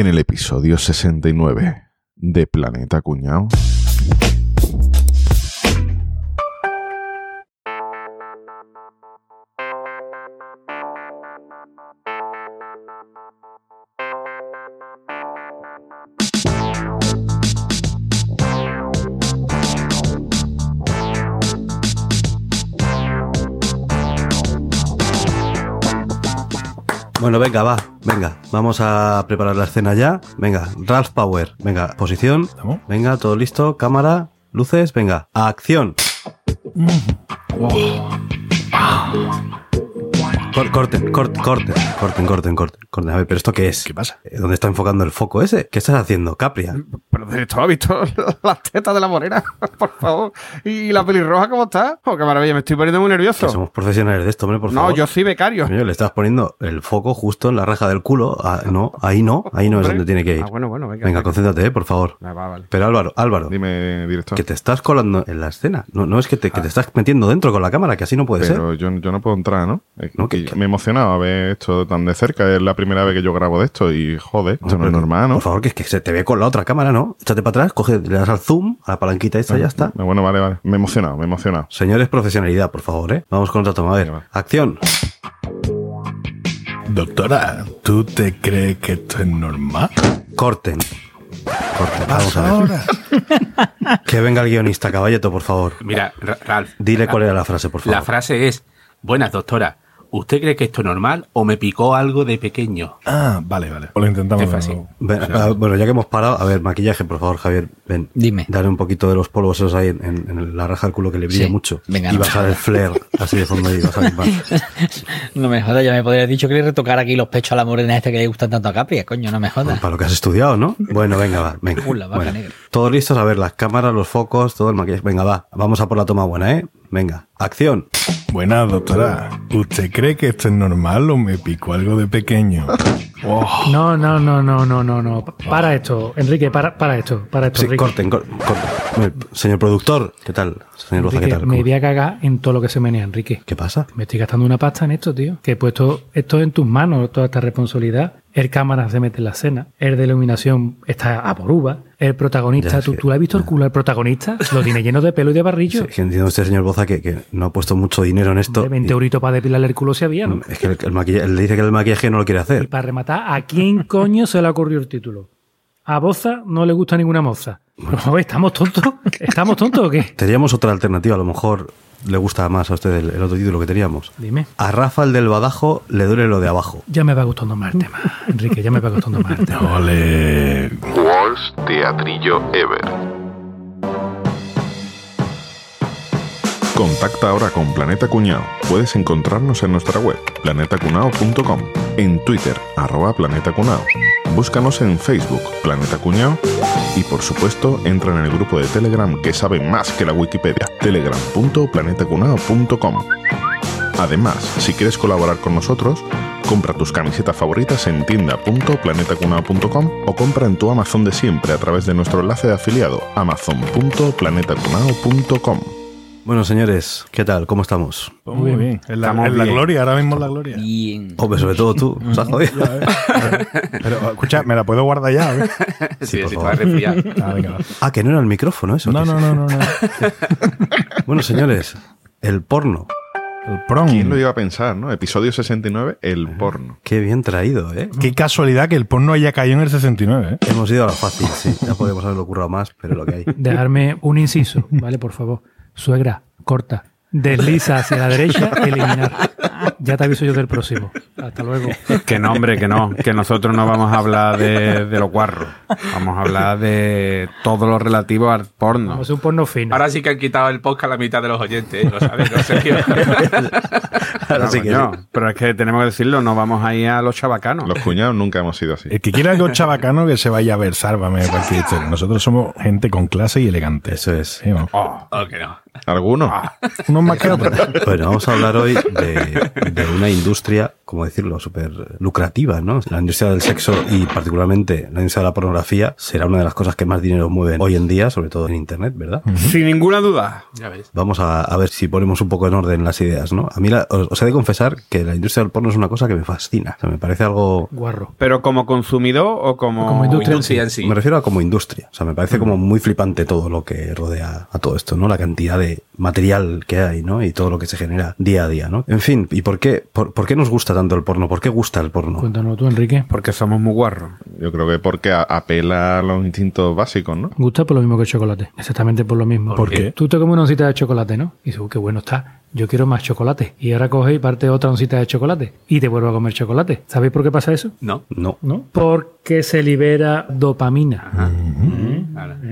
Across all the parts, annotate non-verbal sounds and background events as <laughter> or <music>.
en el episodio 69 de Planeta Cuñao. Bueno, venga, va, venga, vamos a preparar la escena ya. Venga, Ralph Power, venga, posición. Venga, todo listo, cámara, luces, venga, acción. Cor- corten, corten, corten, corten, corten, corten, corten. A ver, pero ¿esto qué es? ¿Qué pasa? Eh, ¿Dónde está enfocando el foco ese? ¿Qué estás haciendo, Capria? Pero de esto, ¿has visto <laughs> las tetas de la morena? <laughs> Por favor. ¿Y la pelirroja cómo está? Oh, qué maravilla, me estoy poniendo muy Que nervioso. somos profesionales de esto, hombre, por No, favor. yo soy becario. Coño, le estás poniendo el foco justo en la raja del culo. Ah, no, ahí no, ahí no es donde tiene que ir. Ah, bueno, bueno, venga. Venga, concéntrate, eh, por favor. Ah, va, vale. Pero Álvaro, Álvaro, Dime, director. que te estás colando en la escena. No, no es que te, que te estás metiendo dentro con la cámara, que así no puede Pero ser. yo, yo no puedo entrar, ¿no? No, que que- me he emocionado a ver esto tan de cerca. Es la primera vez que yo grabo de esto y joder, esto no es normal, ¿no? Por favor, que es que se te ve con la otra cámara, ¿no? Échate para atrás, coge, le das al zoom, a la palanquita esta y ya está. Bueno, vale, vale. Me he emocionado, me he emocionado. Señores, profesionalidad, por favor, ¿eh? Vamos con otra toma. A ver, acción. Doctora, ¿tú te crees que esto es normal? Corten. Corten. Vamos a ver. Ahora. <laughs> Que venga el guionista, caballeto, por favor. Mira, Ra- Ralph. Dile cuál era la frase, por favor. La frase es: Buenas, doctora. ¿Usted cree que esto es normal o me picó algo de pequeño? Ah, vale, vale. Pues lo intentamos. Fácil. ah, bueno, ya que hemos parado, a ver, maquillaje, por favor, Javier, ven. Dime. Dale un poquito de los polvos esos ahí en, en- en la raja del culo que le brilla Sí. mucho. Venga, y no. a salir flare así de fondo y más. <laughs> No me jodas, ya me podrías dicho que le retocara aquí los pechos a la morena esta que le gustan tanto a Capri, coño, no me jodas. Para lo que has estudiado, ¿no? <laughs> Bueno, venga, va. Venga. Uh, la vaca Bueno, negra. Todos listos, a ver, las cámaras, los focos, todo el maquillaje. Venga, va. Vamos a por la toma buena, ¿eh? Venga. Acción. Buenas, doctora. ¿Usted cree que esto es normal o me picó algo de pequeño? Oh, No, no, no, no, no, no, no. Para esto, Enrique, para, para esto, para esto, Sí, Enrique. corten, cor- corten. Señor productor, ¿qué tal? Señor Boza, ¿qué Enrique, tal? me ¿Cómo- voy a cagar en todo lo que se menea, Enrique. ¿Qué pasa? Me estoy gastando una pasta en esto, tío. Que he puesto esto en tus manos, toda esta responsabilidad. El cámara se mete en la escena. El de iluminación está a por uva. El protagonista, Ya, ¿tú. ¿tú le has visto el culo al protagonista? Lo tiene lleno de pelo y de barrillo. Sí, que entiendo usted, señor Boza, que, que no ha puesto mucho dinero en esto. De 20 y- euritos para depilarle el culo si había, ¿no? Es que el, el maquillaje, él dice que el maquillaje no lo quiere Y hacer. para rematar, ¿a quién <laughs> coño se le ocurrió el título? A Boza no le gusta ninguna moza. ¿Estamos tontos? ¿Estamos tontos o qué? Teníamos otra alternativa, a lo mejor le gusta más a usted el, el otro título que teníamos. Dime. A Rafa, el del Badajo, le duele lo de abajo. Ya me va gustando más el tema, Enrique, ya me va gustando más el tema. ole. Worst Teatrillo Ever. Contacta ahora con Planeta Cuñao. Puedes encontrarnos en nuestra web, planetacunao.com, en Twitter, arroba Planeta Cunao. Búscanos en Facebook, Planeta Cuñao, y por supuesto, entra en el grupo de Telegram que sabe más que la Wikipedia, telegram.planetacunao.com. Además, si quieres colaborar con nosotros, compra tus camisetas favoritas en tienda.planetacunao.com o compra en tu Amazon de siempre a través de nuestro enlace de afiliado amazon.planetacunao.com. Bueno, señores, ¿qué tal? ¿Cómo estamos? Pues muy bien. En la, Estamos en la gloria, ahora mismo en la gloria. Bien. Hombre, sobre todo tú. ¿Os has jodido? <laughs> Pero, escucha, ¿me la puedo guardar ya? ¿eh? Sí, por sí, favor. estaba resfriado. <laughs> Ah, venga. Ah, que no era el micrófono eso. No, no, sí. no, no, no. <laughs> Bueno, señores, el porno. El prom. ¿Quién lo iba a pensar, no? Episodio 69, el porno. Qué bien traído, ¿eh? Qué casualidad que el porno haya caído en el 69, ¿eh? Hemos ido a la fácil, sí. Ya podemos haberlo currado más, pero lo que hay. Dejarme un inciso, ¿vale? Por favor. Suegra, corta. Desliza hacia la derecha, eliminar. Ya te aviso yo del próximo. Hasta luego. Que no, hombre, que no. Que nosotros no vamos a hablar de, de los guarros. Vamos a hablar de todo lo relativo al porno. Vamos a un porno fino. Ahora sí que han quitado el podcast a la mitad de los oyentes, ¿eh? lo sabes, ¿no, Sergio? <laughs> Ahora No, sí que sí. Pero es que tenemos que decirlo, no vamos a ir a los chabacanos. Los cuñados nunca hemos sido así. El que quiera algo chabacano que se vaya a ver, sálvame historia. Nosotros somos gente con clase y elegante. Eso es. Sí. Oh, Oh, que no. ¿Alguno? Unos más que otros. Bueno, vamos a hablar hoy de, de una industria ¿cómo decirlo?, súper lucrativas, ¿no? La industria del sexo y particularmente la industria de la pornografía será una de las cosas que más dinero mueven hoy en día, sobre todo en Internet, ¿verdad? Sin ninguna duda. Ya ves. Vamos a, a ver si ponemos un poco en orden las ideas, ¿no? A mí la- os, os he de confesar que la industria del porno es una cosa que me fascina. O sea, me parece algo... Guarro. Pero como consumidor o como... Como industria. Industria en sí. Me refiero a como industria. O sea, me parece como muy flipante todo lo que rodea a todo esto, ¿no? La cantidad de material que hay, ¿no? Y todo lo que se genera día a día, ¿no? En fin, ¿y por qué, por, por qué nos gusta tanto el porno? ¿Por qué gusta el porno? Cuéntanos tú, Enrique. Porque somos muy guarros. Yo creo que porque apela a los instintos básicos, ¿no? Gusta por lo mismo que el chocolate. Exactamente por lo mismo. ¿Por qué? Tú te comes una oncita de chocolate, ¿no? Y dices, "Uh, qué bueno está. Yo quiero más chocolate. Y ahora coges y parte otra oncita de chocolate. Y te vuelvo a comer chocolate. ¿Sabéis por qué pasa eso? No. No. ¿No? Porque se libera dopamina.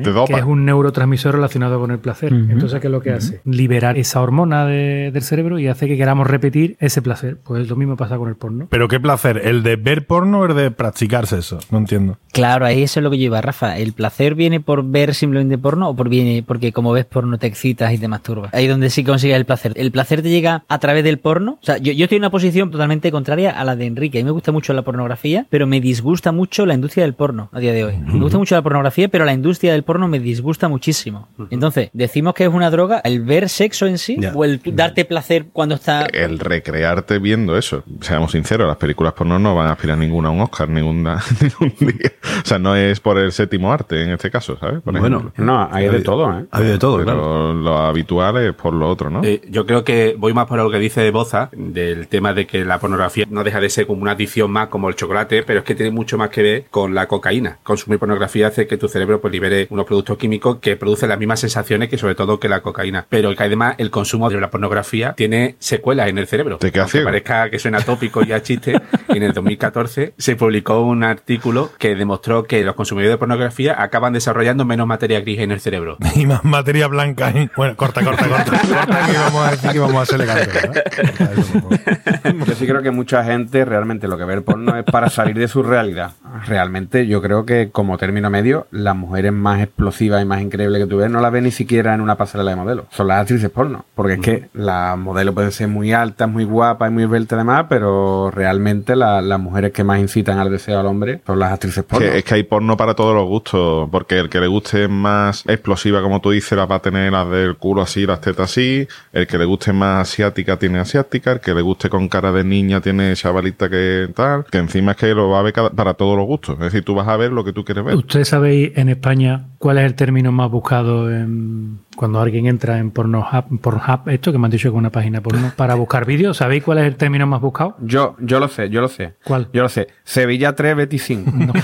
Te dopa. que es un neurotransmisor relacionado con el placer. Entonces, ¿qué es lo que hace? Liberar esa hormona de- del cerebro y hace que queramos repetir ese placer. Pues lo mismo pasa con el porno. Pero qué placer, ¿el de ver porno o el de practicarse eso? No entiendo. Claro, ahí eso es lo que yo iba, Rafa. ¿El placer viene por ver simplemente porno o por viene porque como ves porno te excitas y te masturbas? Ahí donde sí consigues el placer. ¿El placer te llega a través del porno? O sea, yo, yo estoy en una posición totalmente contraria a la de Enrique. A mí me gusta mucho la pornografía, pero me disgusta mucho la industria del porno a día de hoy. Me gusta mucho la pornografía, pero la industria del porno me disgusta muchísimo. Entonces, decimos que es una droga el ver sexo en sí Ya. o el darte placer cuando está... El recrearte viendo eso. Seamos sinceros, las películas porno no van a aspirar ninguna a un Oscar ninguna, <laughs> ningún día. O sea, no es por el séptimo arte en este caso, ¿sabes? Por Bueno, ejemplo. No, hay de todo, ¿eh? Ha habido de todo, Pero claro. lo habitual es por lo otro, ¿no? Eh, yo creo que voy más por lo que dice Boza, del tema de que la pornografía no deja de ser como una adicción más como el chocolate, pero es que tiene mucho más que ver con la cocaína. Consumir pornografía hace que tu cerebro pues libere unos productos químicos que producen las mismas sensaciones que sobre todo que la cocaína. Pero que además el consumo de la pornografía tiene secuelas en el cerebro. Te Aunque ciego. parezca que suena tópico y a chiste, en el 2014 se publicó un artículo que demostró que los consumidores de pornografía acaban desarrollando menos materia gris en el cerebro. <laughs> Y más materia blanca. ¿eh? Bueno, corta, corta, corta. <laughs> corta que vamos a decir que vamos a ser elegantes. Yo sí creo que mucha gente realmente lo que ve el porno es para salir de su realidad. Realmente yo creo que como término medio, las mujeres más explosivas y más increíbles que tú ves no las ves ni siquiera en una pasarela de modelos. Son las actrices porno. Porque es que las modelos pueden ser muy altas, muy guapas y muy esbeltas además, pero realmente la- las mujeres que más incitan al deseo al hombre son las actrices porno. Que- es que hay porno para todos los gustos, porque el que le guste más explosiva, como tú dices, la va a tener las del culo así, las tetas así, el que le guste más asiática tiene asiática, el que le guste con cara de niña tiene chavalita que tal, que encima es que lo va a ver cada- para todos los gustos, es decir, tú vas a ver lo que tú quieres ver. ¿Ustedes sabéis en España cuál es el término más buscado en- cuando alguien entra en Pornhub, Pornhub, esto que me han dicho que es una página porno, para <laughs> buscar vídeos? ¿Sabéis cuál es el término más buscado? Yo, yo lo sé, yo lo sé. ¿Cuál? Yo lo sé. Sevilla 3, Betis 5. <laughs>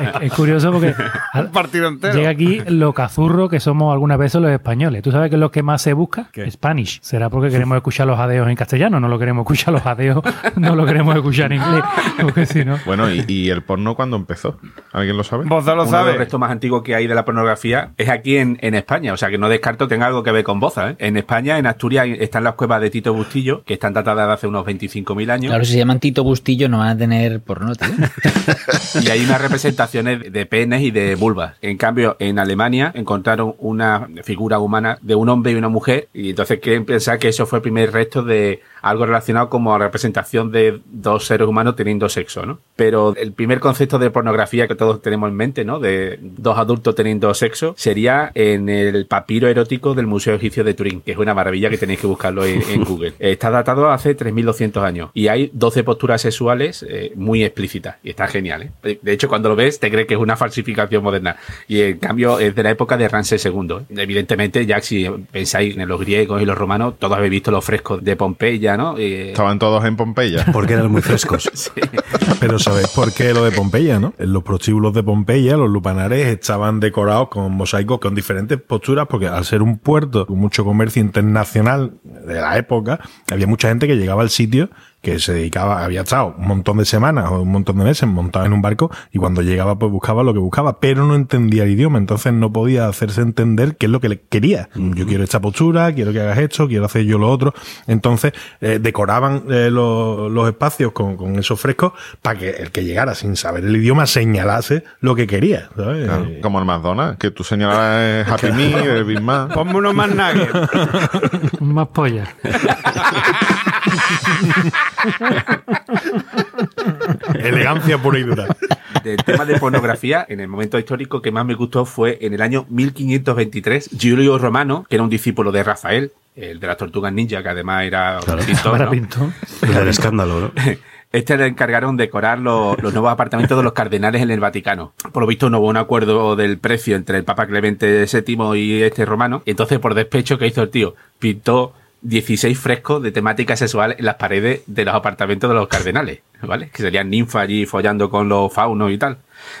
es, es curioso porque <laughs> al- partido entero. llega aquí lo cazurro que somos algunas veces los españoles. ¿Tú sabes qué es lo que más se busca? Spanish. ¿Será porque queremos escuchar los adeos en castellano? No lo queremos escuchar los adeos, no lo queremos escuchar en inglés. Porque si no... Bueno, y, y el porno cuando empezó? ¿Alguien lo sabe? Vos no lo sabes. restos más antiguos que hay de la pornografía es aquí en, en España, o sea que no descarto tenga algo que ver con Boza. ¿eh? En España, en Asturias, están las cuevas de Tito Bustillo, que están datadas de hace unos 25.000 años, Claro, si se llaman Tito Bustillo no van a tener porno, tío. <laughs> y hay unas representaciones de penes y de vulvas. En cambio, en Alemania encontraron una figura humana de un hombre y una mujer, y entonces quieren pensar que eso fue el primer resto de algo relacionado como a representación de dos seres humanos teniendo sexo, ¿no? Pero el primer concepto de pornografía que todos tenemos en mente, ¿no? De dos adultos teniendo sexo, sería en el papiro erótico del Museo Egipcio de Turín, que es una maravilla que tenéis que buscarlo en, en <laughs> Google. Está datado hace 3.200 años y hay 12 posturas sexuales eh, muy explícitas y está genial, ¿eh? De hecho, cuando lo ves te crees que es una falsificación moderna y en cambio es de la época de Ramsés II. ¿eh? Evidentemente, ya si pensáis en los griegos y los romanos, todos habéis visto los frescos de Pompeya, ¿no? Eh, Estaban todos en Pompeya. <laughs> Porque eran muy frescos. <laughs> Pero ¿sabéis por qué lo de Pompeya, no? En los prostíbulos de Pompeya, los lupanares estaban decorados con mosaicos con diferentes posturas, porque al ser un puerto con mucho comercio internacional de la época, había mucha gente que llegaba al sitio que se dedicaba, había estado un montón de semanas o un montón de meses montado en un barco y cuando llegaba pues buscaba lo que buscaba, pero no entendía el idioma, entonces no podía hacerse entender qué es lo que le quería. Yo quiero esta postura, quiero que hagas esto, quiero hacer yo lo otro. Entonces eh, decoraban eh, los, los espacios con, con esos frescos para que el que llegara sin saber el idioma señalase lo que quería. ¿sabes? Claro, Eh, como el McDonald's, que tú señalas <laughs> Happy Meal, el Big Mac. Ponme unos más nuggets. <laughs> Más polla. <laughs> <laughs> Elegancia pura y dura. Del tema de pornografía, en el momento histórico que más me gustó fue en el año 1523, Giulio Romano, que era un discípulo de Rafael, el de las tortugas ninja, que además era Claro. pintor, <laughs> Para ¿no? pintor. Era el escándalo, ¿no? <laughs> Este le encargaron decorar los, los nuevos apartamentos de los cardenales en el Vaticano. Por lo visto no hubo un acuerdo del precio entre el Papa Clemente VII y este romano. Entonces, por despecho, ¿qué hizo el tío? Pintó 16 frescos de temática sexual en las paredes de los apartamentos de los cardenales, ¿vale? Que serían ninfas allí follando con los faunos y tal.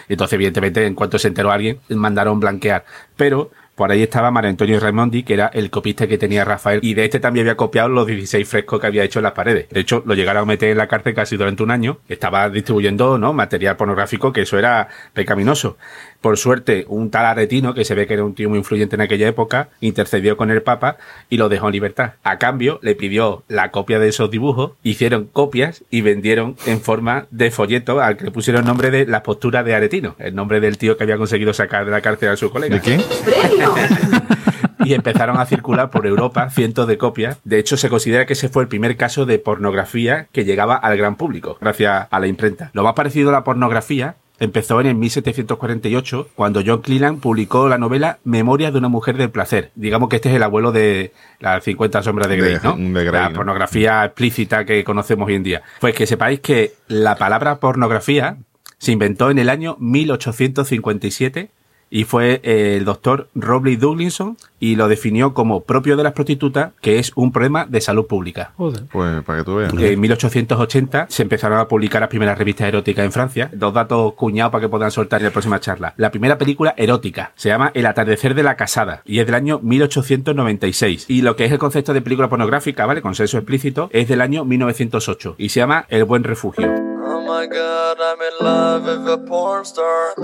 Entonces, evidentemente, en cuanto se enteró alguien, mandaron blanquear. Pero por ahí estaba Mario Antonio Raimondi, que era el copista que tenía Rafael, y de este también había copiado los 16 frescos que había hecho en las paredes. De hecho, lo llegaron a meter en la cárcel casi durante un año. Estaba distribuyendo ¿no? material pornográfico, que eso era pecaminoso. Por suerte, un tal Aretino, que se ve que era un tío muy influyente en aquella época, intercedió con el Papa y lo dejó en libertad. A cambio, le pidió la copia de esos dibujos, hicieron copias y vendieron en forma de folleto al que le pusieron el nombre de la postura de Aretino, el nombre del tío que había conseguido sacar de la cárcel a su colega. ¿De quién? <laughs> y empezaron a circular por Europa cientos de copias. De hecho, se considera que ese fue el primer caso de pornografía que llegaba al gran público, gracias a la imprenta. Lo más parecido a la pornografía empezó en el 1748, cuando John Cleland publicó la novela Memorias de una mujer del placer. Digamos que este es el abuelo de las 50 sombras de Grey, De- ¿no? de Grey, la ¿no? pornografía explícita que conocemos hoy en día. Pues que sepáis que la palabra pornografía se inventó en el año 1857 y fue eh, el doctor Robley Douglinson y lo definió como propio de las prostitutas, que es un problema de salud pública. Joder. Pues para que tú veas. En 1880 se empezaron a publicar las primeras revistas eróticas en Francia. Dos datos cuñados para que puedan soltar en la próxima charla. La primera película erótica se llama El atardecer de la casada y es del año 1896. Y lo que es el concepto de película pornográfica, ¿vale? Con sexo explícito, es del año 1908 y se llama El buen refugio. Oh my god, I'm in love with a porn star.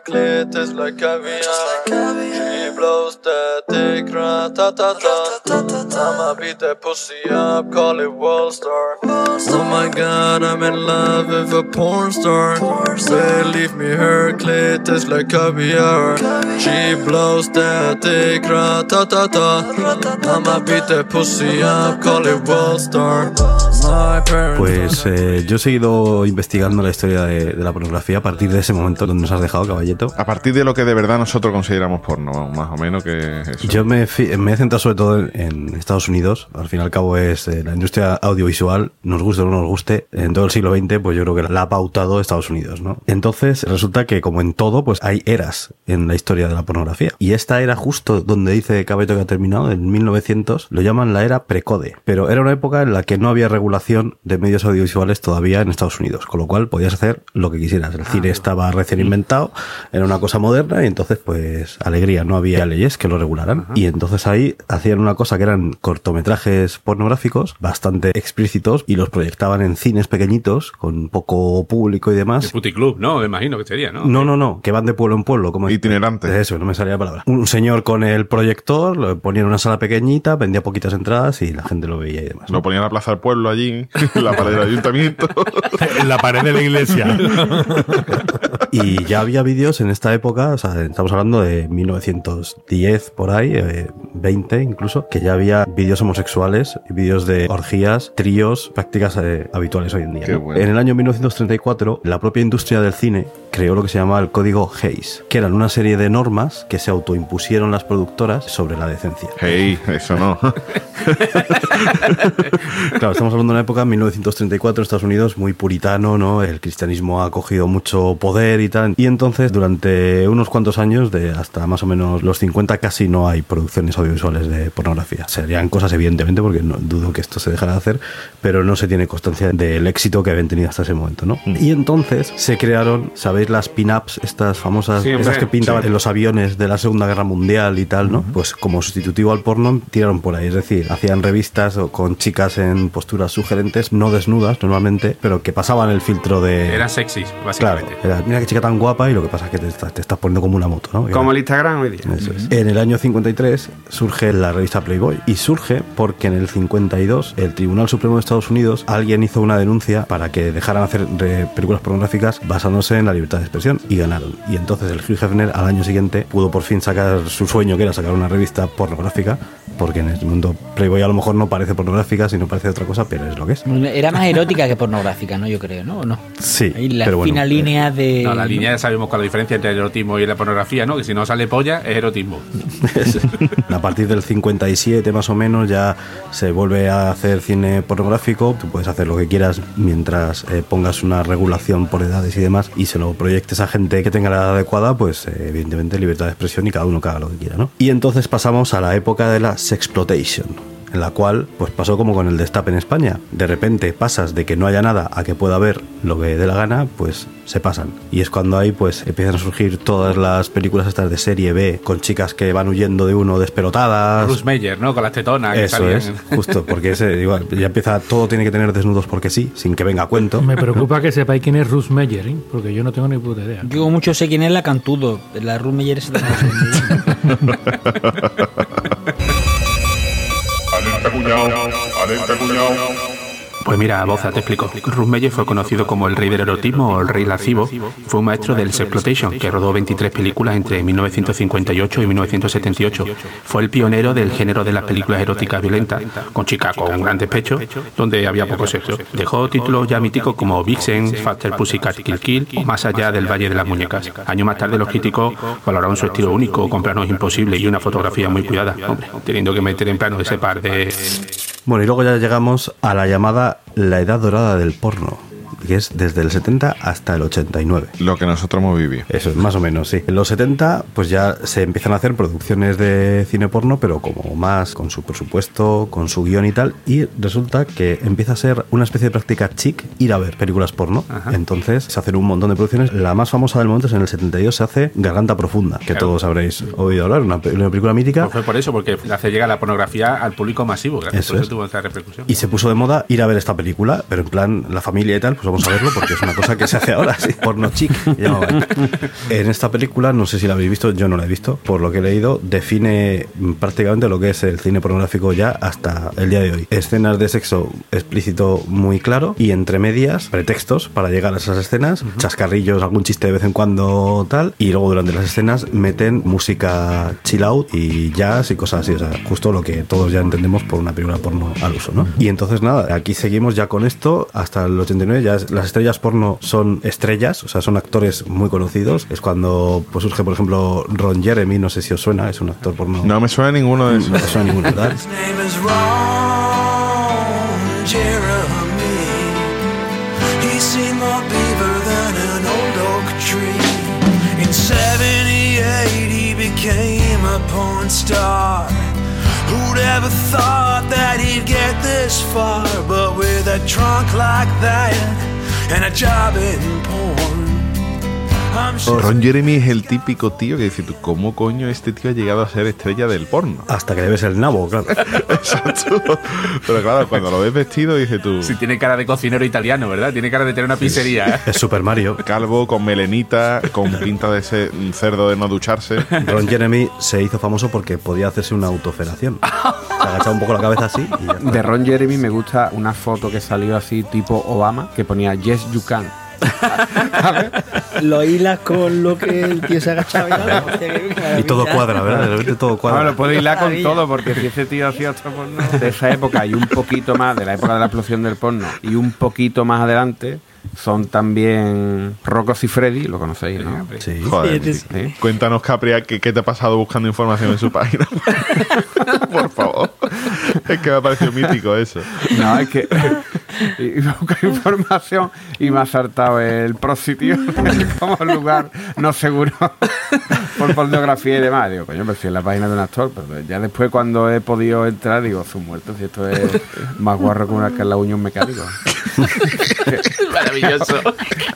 Clit is like caviar. She blows that dick, ra ta ta ta. I'ma beat that pussy up, call it world star. Oh my god, I'm in love with a porn star. Believe me, her clit is like caviar. She blows that dick, ra ta ta ta. I'ma beat that pussy up, call it world star. My parents Pues eh, yo he seguido investigando la historia de, de la pornografía a partir de ese momento donde nos has dejado, caballeto. A partir de lo que de verdad nosotros consideramos porno, más o menos que es eso. Yo me, me he centrado sobre todo en, en Estados Unidos. Al fin y al cabo es eh, la industria audiovisual, nos guste o no nos guste, en todo el siglo XX, pues yo creo que la ha pautado Estados Unidos, ¿no? Entonces resulta que como en todo, pues hay eras en la historia de la pornografía. Y esta era justo donde dice Cabeto que ha terminado, en 1900, lo llaman la era precode. Pero era una época en la que no había regulación de medios audiovisuales todavía en Estados Unidos, con lo cual podías hacer lo que quisieras. El cine estaba recién inventado, era una cosa moderna y entonces pues alegría, no había leyes que lo regularan. Y entonces ahí hacían una cosa que eran cortometrajes pornográficos bastante explícitos y los proyectaban en cines pequeñitos con poco público y demás. puticlub, ¿no? Me imagino que sería, ¿no? No, no, no, que van de pueblo en pueblo, como Itinerantes. Eso, no me salía la palabra. Un señor con el proyector, lo ponía en una sala pequeñita, vendía poquitas entradas y la gente lo veía y demás. ¿no? Lo ponían en la plaza del pueblo allí, en la pared del <laughs> ayuntamiento. <laughs> En la pared de la iglesia. <laughs> Y ya había vídeos en esta época, o sea, estamos hablando de 1910 por ahí, eh, 20 incluso, que ya había vídeos homosexuales, vídeos de orgías, tríos, prácticas eh, habituales hoy en día. Qué ¿no? bueno. En el año 1934, la propia industria del cine creó lo que se llamaba el Código Hayes, que eran una serie de normas que se autoimpusieron las productoras sobre la decencia. hey, eso no. <laughs> Claro, estamos hablando de una época, 1934, Estados Unidos, muy puritano, ¿no? El cristianismo ha cogido mucho poder y tal. Y entonces, durante unos cuantos años, de hasta más o menos los 50, casi no hay producciones audiovisuales de pornografía. Serían cosas, evidentemente, porque no dudo que esto se dejara de hacer, pero no se tiene constancia del éxito que habían tenido hasta ese momento, ¿no? Y entonces se crearon, ¿sabéis las pin-ups, estas famosas, Sí, esas que pintaban sí. en los aviones de la Segunda Guerra Mundial y tal, ¿no? Pues como sustitutivo al porno, tiraron por ahí. Es decir, hacían revistas con chicas en posturas sugerentes, no desnudas normalmente, pero que pasaban el filtro de. Eran sexys, Claro, básicamente. era, mira qué chica tan guapa y lo que pasa es que te, estás- te estás poniendo como una moto, ¿no? Como el Instagram hoy día. Eso es. En el año 53 surge la revista Playboy y surge porque en el 52 el Tribunal Supremo de Estados Unidos alguien hizo una denuncia para que dejaran hacer re- películas pornográficas basándose en la libertad libertad de expresión y ganaron. Y entonces el Hugh Hefner al año siguiente pudo por fin sacar su sueño, que era sacar una revista pornográfica, porque en el mundo Playboy a lo mejor no parece pornográfica, sino parece otra cosa, pero es lo que es. Era más erótica que pornográfica, ¿no? Yo creo, ¿no? ¿O no? Sí, Ahí la pero bueno, fina eh, línea de... No, la línea ya sabemos cuál es la diferencia entre el erotismo y la pornografía, ¿no? Que si no sale polla, es erotismo. <laughs> A partir del 57 más o menos ya se vuelve a hacer cine pornográfico. Tú puedes hacer lo que quieras mientras eh, pongas una regulación por edades y demás y se lo proyectes a gente que tenga la edad adecuada, pues eh, evidentemente libertad de expresión y cada uno que haga lo que quiera, ¿no? Y entonces pasamos a la época de la sexploitation en la cual pues pasó como con el destape en España. De repente pasas de que no haya nada a que pueda haber lo que dé la gana, pues se pasan. Y es cuando ahí pues empiezan a surgir todas las películas estas de serie B con chicas que van huyendo de uno despelotadas. Bruce Meyer, ¿no? Con las tetonas que Eso salían. es, justo, porque ese, igual, ya empieza, todo tiene que tener desnudos porque sí, sin que venga a cuento. Me preocupa que sepáis quién es Ruth Meyer, ¿eh? porque yo no tengo ni puta idea. Yo mucho sé quién es la Cantudo. La Ruth Meyer es la <laughs> Alerta cuñado, alerta cuñado. Pues mira, Boza, te explico. Ruth Meyer fue conocido como el rey del erotismo o el rey lascivo. Fue un maestro del sexploitation que rodó 23 películas entre 1958 y 1978. Fue el pionero del género de las películas eróticas violentas, con chicas con grandes pechos, donde había poco sexo. Dejó títulos ya míticos como Vixen, Faster Pussycat Kill Kill o Más allá del Valle de las Muñecas. Años más tarde los críticos valoraron su estilo único, con planos imposibles y una fotografía muy cuidada. Hombre, teniendo que meter en plano ese par de... Bueno, y luego ya llegamos a la llamada la edad dorada del porno, que es desde el 70 hasta el 89. Lo que nosotros hemos vivido. Eso es, más o menos, sí. En los 70, pues ya se empiezan a hacer producciones de cine porno, pero como más con su presupuesto, con su guion y tal. Y resulta que empieza a ser una especie de práctica chic ir a ver películas porno. Entonces se hacen un montón de producciones. La más famosa del momento es en el 72 se hace Garganta Profunda, que Claro. todos habréis oído hablar, una, pe- una película mítica. Pues fue por eso, porque hace llegar la pornografía al público masivo. Eso por eso es. tuvo esa repercusión. Y se puso de moda ir a ver esta película, pero en plan la familia y tal, pues vamos a verlo porque es una cosa que se hace ahora, sí. Porno chic. <laughs> En esta película, no sé si la habéis visto, yo no la he visto, por lo que he leído, define prácticamente lo que es el cine pornográfico ya hasta el día de hoy. Escenas de sexo explícito muy claro y entre medias, pretextos para llegar a esas escenas, chascarrillos, algún chiste de vez en cuando tal, y luego durante las escenas meten música chill out y jazz y cosas así, o sea, justo lo que todos ya entendemos por una película porno al uso, ¿no? Y entonces nada, aquí seguimos ya con esto hasta el 89, ya las estrellas porno son estrellas, o sea, son actores muy conocidos, es cuando pues surge por ejemplo Ron Jeremy, no sé si os suena, es un actor porno. No me suena ninguno de No esos. te suena ninguno, ¿verdad? His name is Ron Jeremy. He seemed more beaver than an old oak tree. In 78, he became a porn star. Who'd ever thought that he'd get this far? But with a trunk like that and a job in porn, I'm sure. Ron Jeremy es el típico tío que dice tú, ¿cómo coño este tío ha llegado a ser estrella del porno? Hasta que le ves el nabo, claro. <laughs> Exacto. Pero claro, cuando lo ves vestido, dice tú, Si tiene cara de cocinero italiano, ¿verdad? Tiene cara de tener una pizzería. ¿eh? Es Super Mario. calvo, con melenita, con pinta de un cerdo de no ducharse. Ron Jeremy se hizo famoso porque podía hacerse una autoferación. Se agachaba un poco la cabeza así y ya. De Ron Jeremy me gusta una foto que salió así tipo Obama que ponía Yes You Can. <laughs> Lo hilas con lo que el tío se agachaba y tal. Hostia, <laughs> qué Y todo cuadra, ¿verdad? De repente todo Bueno, cuadra. lo puedo hilar con todo porque si ese tío hacía otro porno de esa época y un poquito más, de la época de la explosión del porno y un poquito más adelante, son también Rocos y Freddy, lo conocéis, ¿no? Sí. Joder. Sí, sí. Sí. Cuéntanos, Capria, ¿qué, qué te ha pasado buscando información en su página? <laughs> Por favor. <laughs> Es que me ha parecido mítico eso. No, es que iba <laughs> a buscar información y me ha saltado el prositio <laughs> como lugar no seguro por pornografía y demás. Digo, coño, pero si es la página de un actor, pero ya después cuando he podido entrar, digo, su muerto, si esto es más guarro que una que la uña un mecánico. Maravilloso.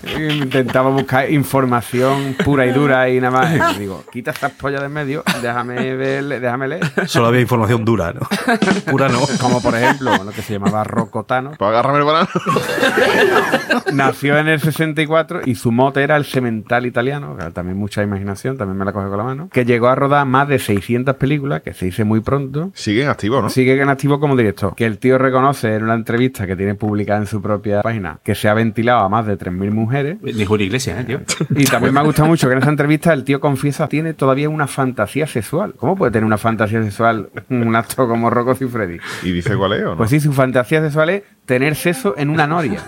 Y Intentaba buscar información pura y dura y nada más. Y digo, quita estas pollas de en medio, déjame ver, déjame leer. Solo había información dura, ¿no? Pura no. Como por ejemplo lo que se llamaba Rocotano. Pues agárrame el banano. Nació en el 64 y su mote era el semental italiano, que también mucha imaginación, también me la coge con la mano, que llegó a rodar más de 600 películas, que se dice muy pronto. Sigue en activo, ¿no? Sigue en activo como director. Que el tío reconoce en una entrevista que tiene publicada en su propia página que se ha ventilado a más de 3.000 mujeres. Ni Julio Iglesias, ¿eh, tío? Y también me ha gustado mucho que en esa entrevista el tío confiesa tiene todavía una fantasía sexual. ¿Cómo puede tener una fantasía sexual un acto como Rocco y Freddy? ¿Y dice cuál es o no? Pues sí, su fantasía sexual es tener sexo en una noria.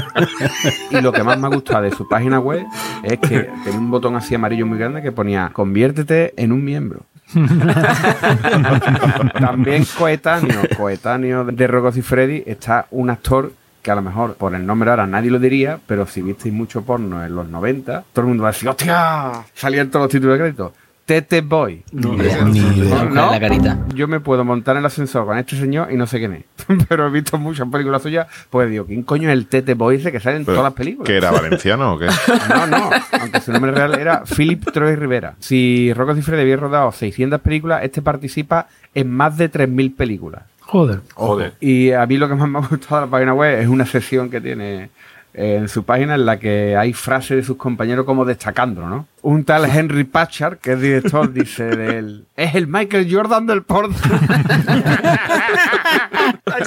<laughs> y lo que más me ha gustado de su página web es que tenía un botón así amarillo muy grande que ponía conviértete en un miembro. <laughs> También coetáneo, coetáneo de Rocco y Freddy está un actor que a lo mejor por el nombre ahora nadie lo diría, pero si visteis mucho porno en los 90, todo el mundo va a decir, ¡hostia! Salían todos los títulos de crédito. Tete Boy. Ni idea. ¿No? la carita. Yo me puedo montar en el ascensor con este señor y no sé quién es. <laughs> Pero he visto muchas películas suyas, pues digo, ¿quién coño es el Tete Boy ese que sale en todas las películas? ¿Que era <laughs> valenciano o qué? No, no, aunque su nombre real era Philip Troy Rivera. Si Rocco Cifre había rodado 600 películas, este participa en más de 3.000 películas. Joder. Joder. Y a mí lo que más me ha gustado de la página web es una sección que tiene en su página en la que hay frases de sus compañeros como destacándolo, ¿no? Un tal Henry Patchard, que es director, <laughs> dice de él, es el Michael Jordan del porno. <laughs>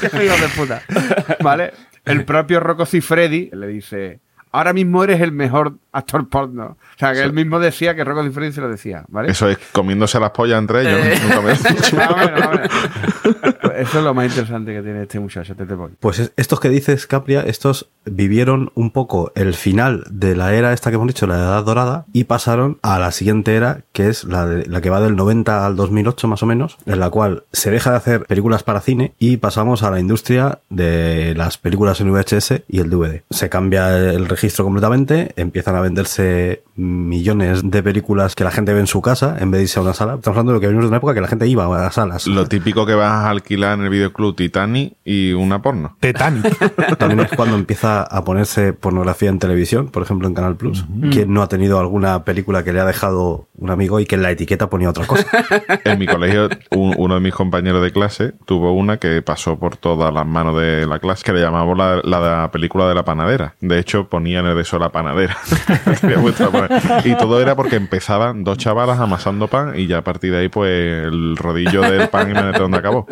De puta. ¿Vale? El propio Rocco Freddy le dice, ahora mismo eres el mejor actor porno. O sea, que él mismo decía que Rocco se lo decía, ¿vale? Eso es comiéndose las pollas entre ellos. Eh. Nunca me <laughs> he dicho. Más o menos, más o menos. Eso es lo más interesante que tiene este muchacho, Tete Boy. Pues es- estos que dices, Capria, estos vivieron un poco el final de la era esta que hemos dicho, la edad dorada, y pasaron a la siguiente era, que es la, de- la que va del 90 al 2008 más o menos, en la cual se deja de hacer películas para cine y pasamos a la industria de las películas en VHS y el DVD. Se cambia el registro completamente, empiezan a venderse millones de películas que la gente ve en su casa en vez de irse a una sala. Estamos hablando de lo que venimos de una época que la gente iba a las salas. Lo típico que vas a alquilar en el videoclub Titanic y una porno. Titanic. <laughs> También es cuando empieza a ponerse pornografía en televisión, por ejemplo en Canal Plus. ¿Quién no ha tenido alguna película que le ha dejado un amigo y que en la etiqueta ponía otra cosa? <laughs> En mi colegio, un- uno de mis compañeros de clase tuvo una que pasó por todas las manos de la clase, que le llamamos la, la película de la panadera. De hecho, ponían el de eso la panadera. <laughs> <laughs> Panadera. y todo era porque empezaban dos chavalas amasando pan y ya a partir de ahí, pues, el rodillo del pan y me donde acabó.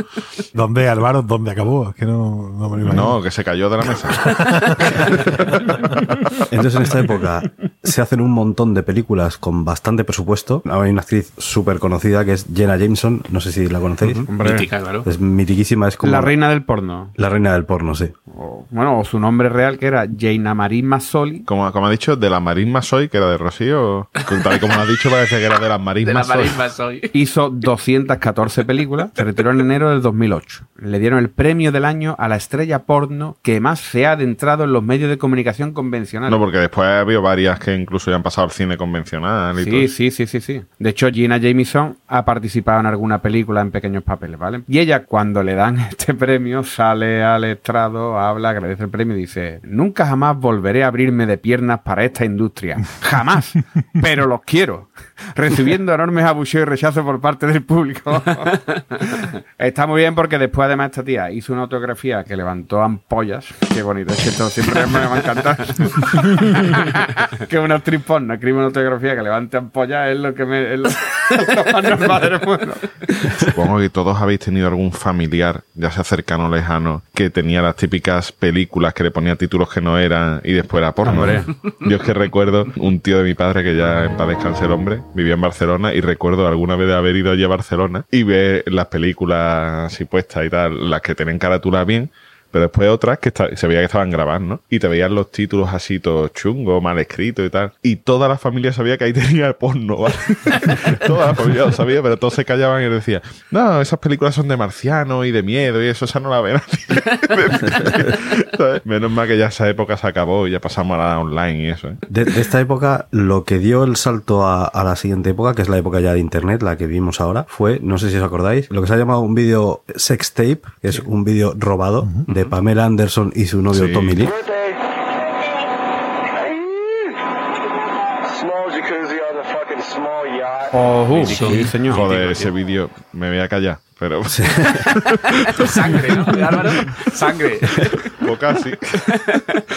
¿Dónde, Álvaro? ¿Dónde acabó? Es que no, no me lo imagino. No, que se cayó de la mesa. <laughs> Entonces en esta época se hacen un montón de películas con bastante presupuesto. Hay una actriz súper conocida que es Jenna Jameson, no sé si la conocéis. Mítica, claro. Es mitiquísima, es como La reina del porno. la reina del porno, sí. O, bueno, o su nombre real que era Jaina Marie Mazzoli. Como, como ha dicho, de la Marín Soy, que era de Rocío. Tal y como lo ha dicho, parece que era de las Marín De la marisma soy. Hizo 214 películas. Se retiró en enero del 2008. Le dieron el premio del año a la estrella porno que más se ha adentrado en los medios de comunicación convencionales. No, porque después ha habido varias que incluso ya han pasado al cine convencional y todo. Sí, sí, sí, sí, sí. De hecho, Gina Jameson ha participado en alguna película en pequeños papeles, ¿vale? Y ella, cuando le dan <laughs> este premio, sale al estrado, habla, agradece el premio y dice: Nunca jamás volveré a abrirme de piernas para esta industria. Jamás. <laughs> Pero los quiero. Recibiendo enormes abucheos y rechazos por parte del público. <laughs> Está muy bien porque después, además, esta tía hizo una autografía que levantó ampollas. Qué bonito. Es que esto siempre me va a encantar. <laughs> que una actriz porno escribe una autografía que levante ampollas es lo que me. Es lo, lo más normal del mundo. Supongo que todos habéis tenido algún familiar, ya sea cercano o lejano, que tenía las típicas películas que le ponía títulos que no eran y después era porno. Hombre. Yo es que recuerdo un tío de mi padre que ya en paz descanse el hombre, vivía en Barcelona y recuerdo alguna vez de haber ido allí a Barcelona y ver las películas así puestas y tal, las que tenían carátula bien. Pero después otras que esta- se veía que estaban grabando, ¿no? Y te veían los títulos así todos chungos, mal escritos y tal. Y toda la familia sabía que ahí <laughs> tenía porno, ¿vale? <laughs> toda la familia lo sabía, pero todos se callaban y decían, no, esas películas son de marciano y de miedo y eso, esa no la ven. <laughs> Menos mal que ya esa época se acabó y ya pasamos a la online y eso, ¿eh? De, de esta época, lo que dio el salto a, a la siguiente época, que es la época ya de internet, la que vimos ahora, fue, no sé si os acordáis, lo que se ha llamado un vídeo sex tape, que es un vídeo robado de Pamela Anderson y su novio Sí. Tommy Lee. Small jacuzzi on the fucking small yacht. Oh, uh, sí, señor. Joder, ese vídeo me voy a callar, pero <laughs> Sangre, ¿no? Álvaro? Sangre. <laughs> Pues casi.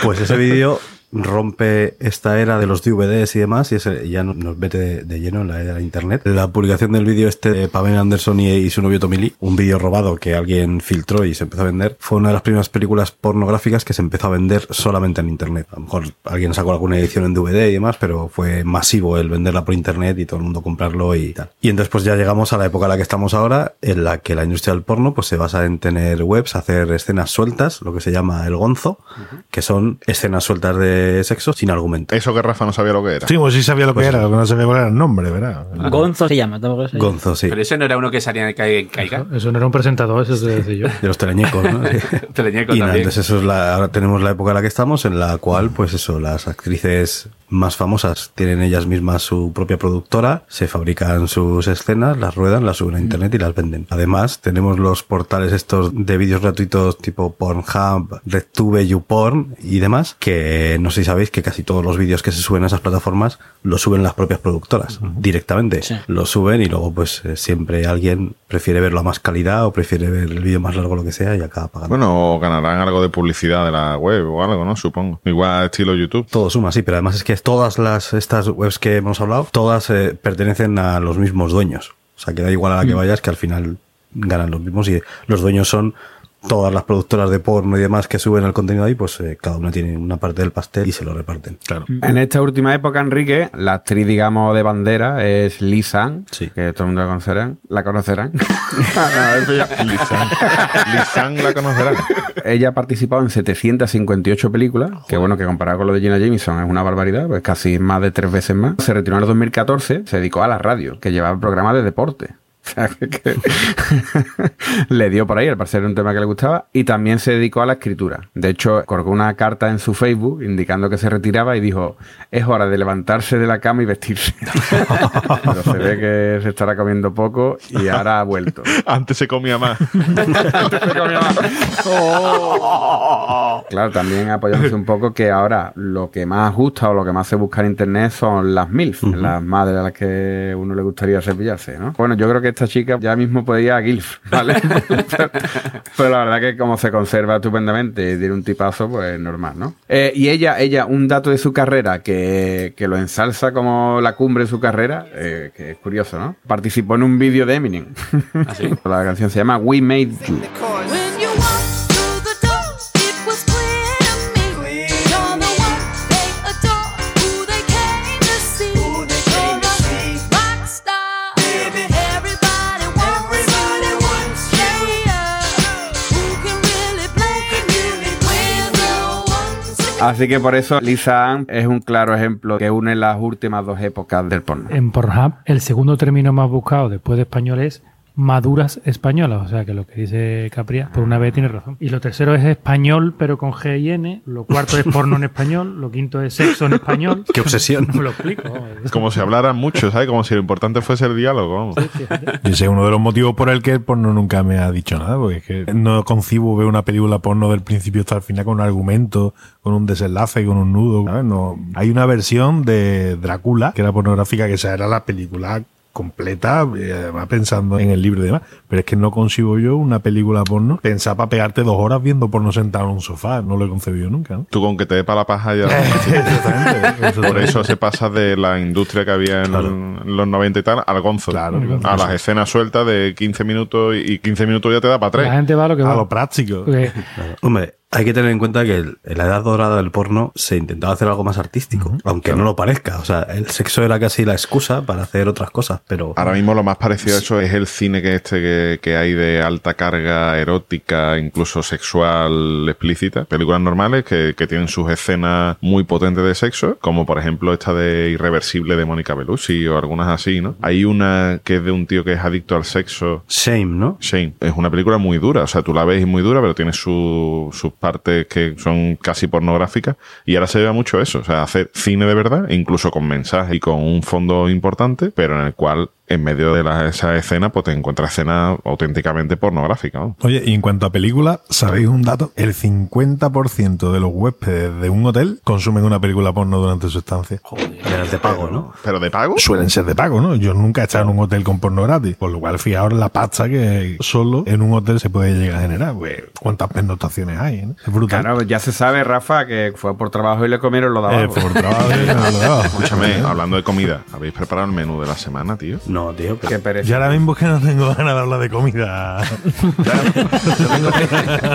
Pues ese vídeo rompe esta era de los DVDs y demás y ese ya no- nos mete de, de lleno en la era de internet. La publicación del vídeo este de Pamela Anderson y, y su novio Tommy Lee, un vídeo robado que alguien filtró y se empezó a vender, fue una de las primeras películas pornográficas que se empezó a vender solamente en internet. A lo mejor alguien sacó alguna edición en DVD y demás, pero fue masivo el venderla por internet y todo el mundo comprarlo y tal. Y entonces pues ya llegamos a la época en la que estamos ahora, en la que la industria del porno pues se basa en tener webs, hacer escenas sueltas, lo que se llama el gonzo, que son escenas sueltas de sexo sin argumento. Eso que Rafa no sabía lo que era. Sí, pues sí sabía lo que Pues era, lo que no sabía cuál era el nombre, ¿verdad? Gonzo se llama. tampoco sé. Gonzo, sí. Pero ese no era uno que salía en Ca- en Caiga. Eso no era un presentador, eso te decía yo. <laughs> De los teleñecos, ¿no? <laughs> Sí. Teleñeco Y nada, también. entonces eso es la, ahora tenemos la época en la que estamos, en la cual, pues eso, las actrices más famosas tienen ellas mismas su propia productora, se fabrican sus escenas, las ruedan, las suben a internet y las venden. Además, tenemos los portales estos de vídeos gratuitos tipo Pornhub, RedTube, YouPorn y demás, que no sé si sabéis que casi todos los vídeos que se suben a esas plataformas los suben las propias productoras directamente. Sí. Lo suben y luego pues eh, siempre alguien prefiere verlo a más calidad o prefiere ver el vídeo más largo, lo que sea, y acaba pagando. Bueno, o ganarán algo de publicidad de la web o algo, ¿no? Supongo. Igual estilo YouTube. Todo suma, sí, pero además es que todas las estas webs que hemos hablado, todas eh, pertenecen a los mismos dueños. O sea, que da igual a la que vayas, que al final ganan los mismos y los dueños son todas las productoras de porno y demás que suben el contenido ahí, pues eh, cada una tiene una parte del pastel y se lo reparten. Claro. En esta última época, Enrique, la actriz, digamos, de bandera es Lisan, Sí. que todo el mundo la conocerán. La conocerán. <laughs> Lisan la conocerán. Ella ha participado en 758 películas, que bueno, que comparado con lo de Gina Jameson es una barbaridad, pues casi más de tres veces más. Se retiró en el 2014, se dedicó a la radio, que llevaba programas de deporte. <laughs> Le dio por ahí, al parecer era un tema que le gustaba, y también se dedicó a la escritura. De hecho, colgó una carta en su Facebook indicando que se retiraba y dijo, es hora de levantarse de la cama y vestirse. <laughs> Pero se ve que se estará comiendo poco y ahora ha vuelto. Antes se comía más. <laughs> Claro, también apoyándose un poco que ahora lo que más gusta o lo que más se busca en internet son las MILF, las madres a las que uno le gustaría cepillarse, ¿no? Bueno, yo creo que esta chica ya mismo ir a GILF, ¿vale? pero, <laughs> pero la verdad que como se conserva estupendamente y tiene un tipazo, pues normal, ¿no? Eh, y ella, ella, un dato de su carrera que, que lo ensalza como la cumbre de su carrera, eh, que es curioso, ¿no? Participó en un vídeo de Eminem. <laughs> la canción se llama We Made You. Así que por eso Lisa Ann es un claro ejemplo que une las últimas dos épocas del porno. En Pornhub, el segundo término más buscado después de español es maduras españolas. O sea que lo que dice Capria, por una vez tiene razón. Y lo tercero es español, pero con G y N. Lo cuarto es porno en español. Lo quinto es sexo en español. ¡Qué obsesión! <laughs> No me lo explico. Como si hablaran mucho, ¿sabes? Como si lo importante fuese el diálogo. vamos. Y ese es uno de los motivos por el que el porno nunca me ha dicho nada, porque es que no concibo ver una película porno del principio hasta el final con un argumento, con un desenlace, con un nudo. ¿sabes? No. Hay una versión de Drácula, que era pornográfica, que esa era la película completa, y además pensando en el libro y demás. Pero es que no consigo yo una película porno pensar para pegarte dos horas viendo porno sentado en un sofá. No lo he concebido nunca. ¿no? Tú con que te dé para la paja ya. <laughs> Exactamente. Por eso se pasa de la industria que había en los 90 y tal al gonzo. Claro. A las escenas sueltas de 15 minutos y 15 minutos ya te da para La 3. gente va a lo que A va. lo práctico. <laughs> Hombre, hay que tener en cuenta que el- en la edad dorada del porno se intentaba hacer algo más artístico, aunque no lo parezca. O sea, el sexo era casi la excusa para hacer otras cosas, pero Ahora mismo lo más parecido a eso es el cine que este que, que hay de alta carga erótica, incluso sexual explícita. Películas normales que, que tienen sus escenas muy potentes de sexo, como por ejemplo esta de Irreversible de Mónica Bellucci o algunas así, ¿no? Hay una que es de un tío que es adicto al sexo. shame, ¿no? Shane, es una película muy dura, o sea, tú la ves y es muy dura, pero tiene su- sus partes que son casi pornográficas y ahora se lleva mucho eso, o sea, hacer cine de verdad, incluso con mensaje y con un fondo importante, pero en el cual en medio de la- esa escena, pues te encuentras escenas auténticamente pornográficas. ¿no? Oye, y en cuanto a películas, ¿sabéis un dato? El 50% de los huéspedes de un hotel consumen una película porno durante su estancia. De las de pago, ¿no? ¿Pero de pago? Suelen ser de pago, ¿no? Yo nunca he estado en un hotel con porno gratis. Por lo cual, fijaos la pasta que solo en un hotel se puede llegar a generar. Pues, ¿Cuántas pernoctaciones hay? eh? Es brutal. Claro, ya se sabe, Rafa, que fue por trabajo y le comieron lo de Eh, abajo. por trabajo, no lo veo. Escúchame, hablando de comida, ¿habéis preparado el menú de la semana, tío? No, tío. Qué Pero, pereza. Yo ahora mismo que no tengo ganas de hablar de comida. <laughs>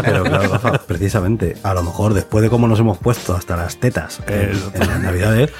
pero claro, Rafa, precisamente, a lo mejor después de cómo nos hemos puesto hasta las tetas en, en las navidades,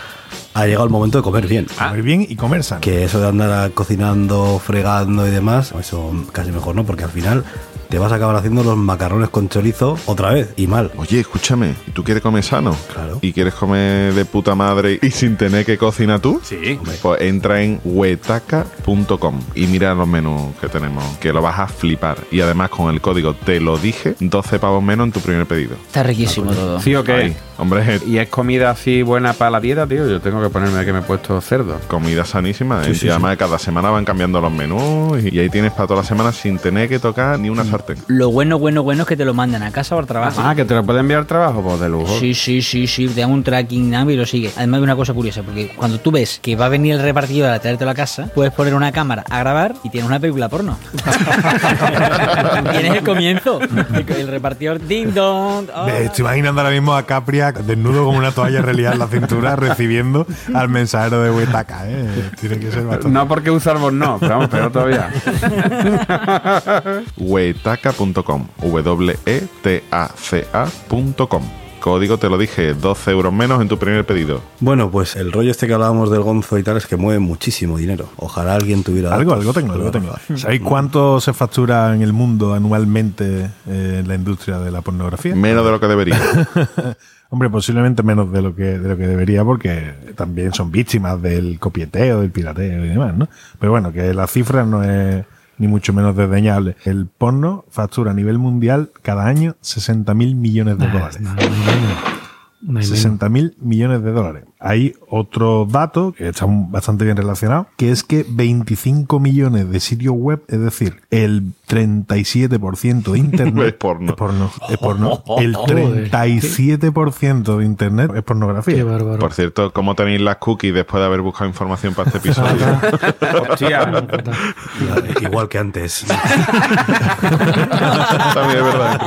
ha llegado el momento de comer bien. Comer bien y comer sano. Que eso de andar cocinando, fregando y demás, eso casi mejor no, porque al final te vas a acabar haciendo los macarrones con chorizo otra vez y mal. Oye, escúchame, ¿y ¿tú quieres comer sano? Claro. ¿Y quieres comer de puta madre y sin tener que cocinar tú? Sí. Pues entra en huetaca.com y mira los menús que tenemos, que lo vas a flipar. Y además con el código te lo dije, 12 pavos menos en tu primer pedido. Está riquísimo todo. ¿Sí o qué? Hombre, ¿Y es comida así buena para la dieta, tío? Yo tengo que ponerme que me he puesto cerdo. comida sanísima. ¿eh? y además cada semana van cambiando los menús y, y ahí tienes para toda la semana sin tener que tocar ni una sartén. Lo bueno, bueno, bueno es que te lo mandan a casa o al trabajo. Ah, que te lo puede enviar al trabajo, pues de lujo. Sí, sí, sí, sí, te dan un tracking number y lo sigue. Además hay una cosa curiosa, porque cuando tú ves que va a venir el repartidor a traerte a la casa, puedes poner una cámara a grabar y tienes una película porno. <laughs> tienes el comienzo. El, el repartidor ding dong. oh. Me estoy imaginando ahora mismo a Capria desnudo como una toalla reliada en la cintura recibiendo al mensajero de Huetaca. ¿eh? Tiene que ser bastante. No porque usarvos no, pero vamos, todavía. <laughs> Huetaca.com. W-E-T-A-C-A.com. Código te lo dije, 12 euros menos en tu primer pedido. Bueno, pues el rollo este que hablábamos del gonzo y tal es que mueve muchísimo dinero. Ojalá alguien tuviera Algo, datos, algo tengo, algo tengo. ¿Sabéis cuánto se factura en el mundo anualmente eh, en la industria de la pornografía? Menos de lo que debería. <laughs> Hombre, posiblemente menos de lo que de lo que debería, porque también son víctimas del copieteo, del pirateo y demás, ¿no? Pero bueno, que la cifra no es ni mucho menos desdeñable. El porno factura a nivel mundial cada año 60 mil millones de dólares. No, no, no, no. No hay menos. 60 mil millones de dólares. Hay otro dato que está bastante bien relacionado, que es que 25 millones de sitios web, es decir, el 37% de <laughs> internet Es porno. Es porno. es porno. <laughs> El Joder. 37% de internet es pornografía. Qué bárbaro. Por cierto, ¿cómo tenéis las cookies después de haber buscado información para este episodio? <laughs> Hostia. Igual que antes. También es verdad.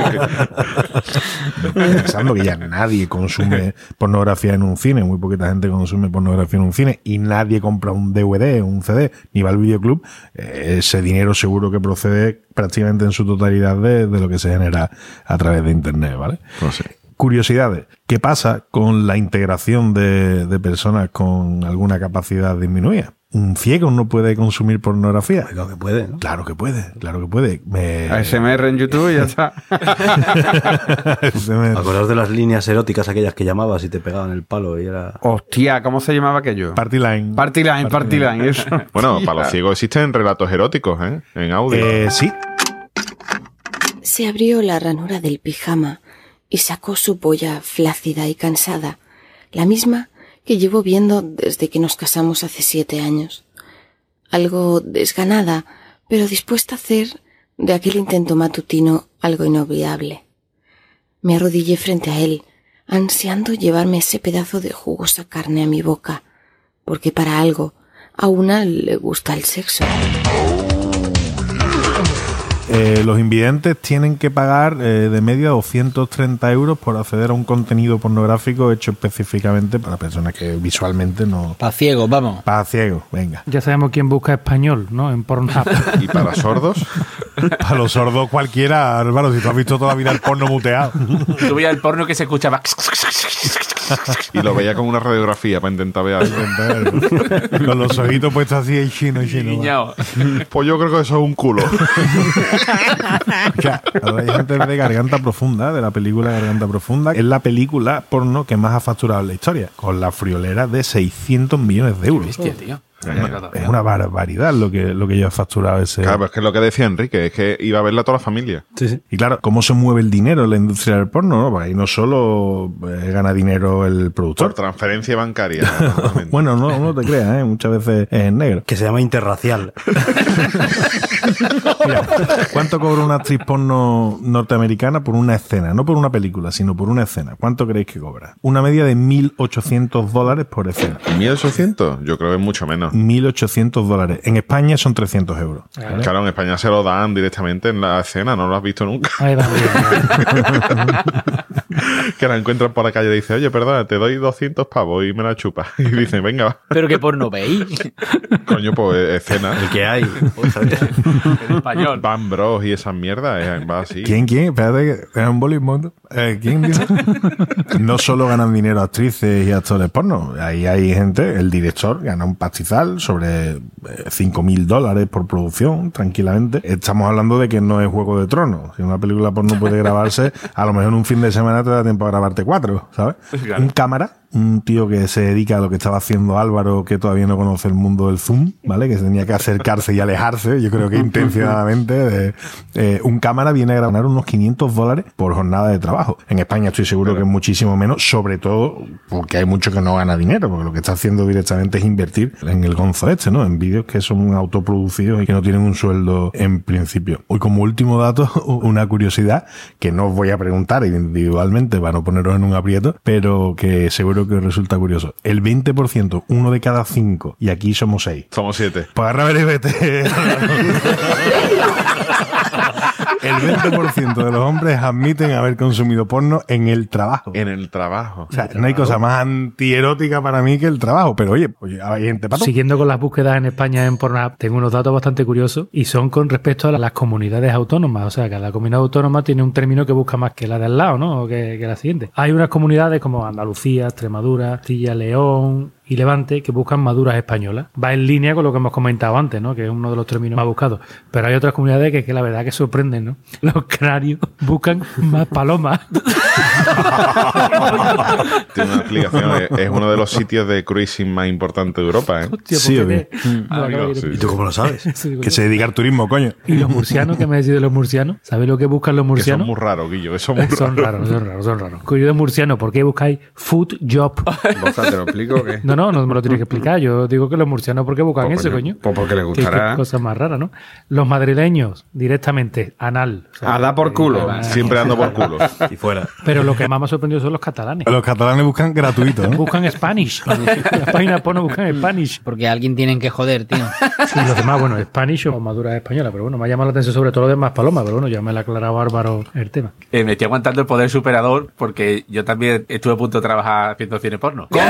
pensando que ya nadie consume pornografía en un cine, muy poquita gente consume pornografía en un cine y nadie compra un DVD, un CD, ni va al videoclub, eh, ese dinero seguro que procede prácticamente en su totalidad de, de lo que se genera a través de Internet, ¿vale? Pues sí. Curiosidades. ¿Qué pasa con la integración de, de personas con alguna capacidad disminuida? ¿Un ciego no puede consumir pornografía? Claro que puede, ¿no? Claro que puede, claro que puede. Me... ASMR en YouTube y ya está. <laughs> Acordaos de las líneas eróticas aquellas que llamabas y te pegaban el palo y era... Hostia, ¿cómo se llamaba aquello? Party line. Party line, party line, eso. <laughs> Bueno, para los ciegos existen relatos eróticos, ¿eh? En audio. Eh, sí, Se abrió la ranura del pijama y sacó su polla flácida y cansada, la misma que llevo viendo desde que nos casamos hace siete años. Algo desganada, pero dispuesta a hacer de aquel intento matutino algo inolvidable. Me arrodillé frente a él, ansiando llevarme ese pedazo de jugosa carne a mi boca, porque para algo a una le gusta el sexo. Eh, los invidentes tienen que pagar eh, de media 230 euros por acceder a un contenido pornográfico hecho específicamente para personas que visualmente no... Pa' ciegos, vamos. Para ciegos, venga. Ya sabemos quién busca español, ¿no? En Pornhub. <laughs> Y para sordos, Para los sordos cualquiera, Álvaro, si tú has visto toda la vida el porno muteado. Tú veías el porno que se escuchaba. <laughs> y lo veía con una radiografía para intentar ver algo. Con los ojitos puestos así en chino, en chino. Pues yo creo que eso es un culo. O sea, hay gente de Garganta Profunda, de la película Garganta Profunda. Es la película porno que más ha facturado en la historia, con la friolera de 600 millones de euros. Hostia, tío. Es una barbaridad lo que, lo que yo he facturado ese. Claro, pero es que es lo que decía Enrique, es que iba a verla toda la familia. Sí, sí. Y claro, ¿cómo se mueve el dinero en la industria del porno? ¿no? Porque ahí no solo eh, gana dinero el Por productor. transferencia bancaria. <laughs> Bueno, no, no te creas, ¿eh? muchas veces es en negro. Que se llama interracial. <laughs> <laughs> Mira, ¿cuánto cobra una actriz porno norteamericana por una escena? No por una película, sino por una escena. ¿Cuánto creéis que cobra? Una media de 1.800 dólares por escena. 1800, yo creo que es mucho menos. 1.800 dólares. En España son 300 euros. Claro, en España se lo dan directamente en la escena, no lo has visto nunca. Ahí va, bien. <laughs> <laughs> que la encuentran por la calle y dice, oye, perdona, te doy 200 pavos y me la chupas. <laughs> Y dice, venga, va. Pero que porno veis. <laughs> coño, pues escena. El que hay. En español. Van Bros y esas mierdas, eh, va así. ¿Quién, quién? Espérate, que es un bolismo. Eh, ¿Quién dice? no solo ganan dinero actrices y actores porno. Ahí hay gente, el director gana un pastizal sobre eh, 5.000 dólares por producción, tranquilamente. Estamos hablando de que no es Juego de Tronos. Si una película porno puede grabarse, a lo mejor en un fin de semana te da tiempo a grabarte cuatro, ¿sabes? Un cámara, un tío que se dedica a lo que estaba haciendo Álvaro, que todavía no conoce el mundo del Zoom, ¿vale? Que tenía que acercarse y alejarse, yo creo que <laughs> intencionadamente. de- eh, un cámara viene a ganar unos 500 dólares por jornada de trabajo. En España estoy seguro que es muchísimo menos, sobre todo porque hay mucho que no gana dinero, porque lo que está haciendo directamente es invertir en el gonzo este, ¿no? En vídeos que son autoproducidos y que no tienen un sueldo en principio. Hoy como último dato, <laughs> una curiosidad que no os voy a preguntar individualmente para no poneros en un aprieto, pero que seguro que resulta curioso. El 20%, uno de cada cinco, y aquí somos seis. Somos siete. Pues y vete. <laughs> El 20% de los hombres admiten haber consumido porno en el trabajo. En el trabajo. O sea, no hay cosa más antierótica para mí que el trabajo. Pero oye, oye hay gente para todo. Siguiendo con las búsquedas en España en Pornhub, tengo unos datos bastante curiosos y son con respecto a las comunidades autónomas. O sea, cada comunidad autónoma tiene un término que busca más que la de al lado, ¿no? O que, que la siguiente. Hay unas comunidades como Andalucía, Extremadura, Castilla, León y Levante que buscan maduras españolas. Va en línea con lo que hemos comentado antes, ¿no? Que es uno de los términos más buscados. Pero hay otras comunidades que, que la verdad que sorprenden, ¿no? <laughs> Los canarios buscan más palomas. <laughs> Tiene una explicación. es, uno de los sitios de cruising más importantes de Europa, ¿eh? Hostia, Sí, de-. ¿Y tú cómo lo sabes? <laughs> Sí, Que se dedica al turismo, coño. Y los murcianos, ¿qué me decís de los murcianos? ¿Sabéis lo que buscan los Que son murcianos? muy raros, Guillo. Que son muy Son raros. raros, son raros, son raros. Curioso murciano, ¿por qué buscáis food job? ¿te lo explico? ¿qué? No, no, no me lo tienes que explicar. Yo digo que los murcianos, ¿por qué buscan Pues, eso, coño, coño? pues porque les qué gustará. cosa más rara, ¿no? Los madrileños, directamente, anal. O sea, A dar por culo. eh, Siempre ando por culo. <laughs> Y fuera. Pero lo que más me ha sorprendido son los catalanes. Los catalanes buscan gratuito, ¿no? Buscan Spanish. <laughs> Las páginas porno buscan Spanish. Porque a alguien tienen que joder, tío. Y los demás, bueno, Spanish o maduras españolas. Pero bueno, me ha llamado la atención sobre todo lo demás palomas. Pero bueno, ya me lo ha aclarado Bárbaro el tema. Eh, me estoy aguantando el poder superador porque yo también estuve a punto de trabajar haciendo cine porno. ¿Cómo?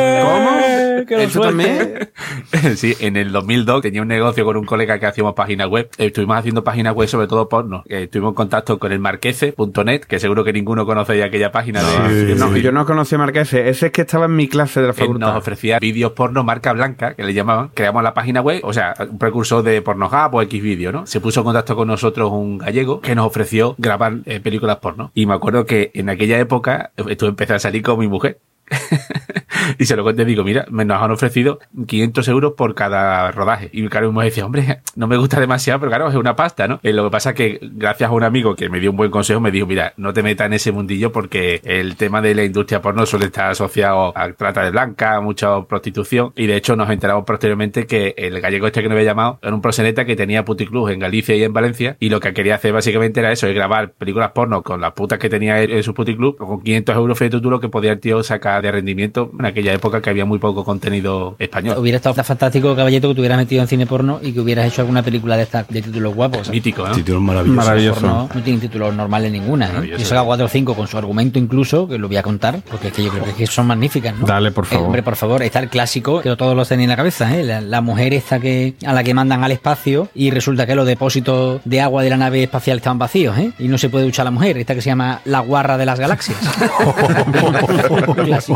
Lo ¿Eso también? <laughs> Sí, en el 2002 tenía un negocio con un colega que hacíamos páginas web. Estuvimos haciendo páginas web sobre todo porno. Eh, Estuvimos en contacto con el marquese.net, que seguro que ninguno conoce ya aquella página de... No, yo no conocía Marquese. Ese es que estaba en mi clase de la Él nos facultad. ofrecía vídeos porno marca blanca, que le llamaban. Creamos la página web, o sea, un precursor de Pornhub o X vídeo, ¿no? Se puso en contacto con nosotros un gallego que nos ofreció grabar eh, películas porno. Y me acuerdo que en aquella época eh, estuve empecé a salir con mi mujer. <laughs> y se lo conté, digo, mira, me nos han ofrecido 500 euros por cada rodaje. Y claro, mujer decía, hombre, no me gusta demasiado, pero claro, es una pasta, ¿no? Eh, lo que pasa es que gracias a un amigo que me dio un buen consejo, me dijo, mira, no te metas en ese mundillo porque el tema de la industria porno suele estar asociado a trata de blanca, mucha prostitución. Y de hecho nos enteramos posteriormente que el gallego este que nos había llamado era un proseneta que tenía puticlub en Galicia y en Valencia y lo que quería hacer básicamente era eso, es grabar películas porno con las putas que tenía en su puticlub con 500 euros fíjate tú lo que podía el tío sacar de rendimiento en aquella época que había muy poco contenido español. Hubiera estado fantástico, caballito, que te hubieras metido en cine porno y que hubieras hecho alguna película de estas de títulos guapos. ¿eh? Mítico, ¿no? Títulos maravillosos. Maravilloso. Porno no tienen títulos normales ninguna. ¿eh? Yo saca 4 o 5 con su argumento incluso, que lo voy a contar, porque es que yo creo que son magníficas, ¿no? Dale, por Eh, favor. hombre, por favor, está el clásico, que todos los tenéis en la cabeza, ¿eh? La, la mujer esta que a la que mandan al espacio y resulta que los depósitos de agua de la nave espacial estaban vacíos, ¿eh? Y no se puede duchar la mujer, esta que se llama la guarra de las galaxias. <laughs> <laughs>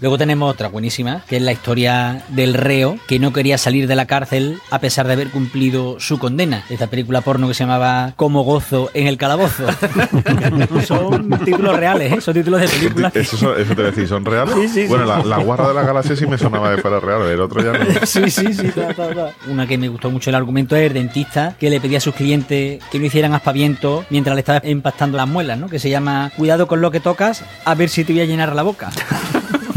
Luego tenemos otra buenísima, que es la historia del reo que no quería salir de la cárcel a pesar de haber cumplido su condena. Esta película porno que se llamaba Como gozo en el calabozo. <laughs> son títulos reales, ¿eh? son títulos de películas. Eso, eso te voy a decir, ¿son reales? Sí, sí, sí. bueno, la, la guarra de la galaxia sí me sonaba de fuera real, el otro ya no. <laughs> Sí, sí, sí. ta, ta, ta. Una que me gustó mucho el argumento es el dentista que le pedía a sus clientes que no hicieran aspaviento mientras le estaba empastando las muelas, ¿no? Que se llama Cuidado con lo que tocas, a ver si te voy a llenar la boca.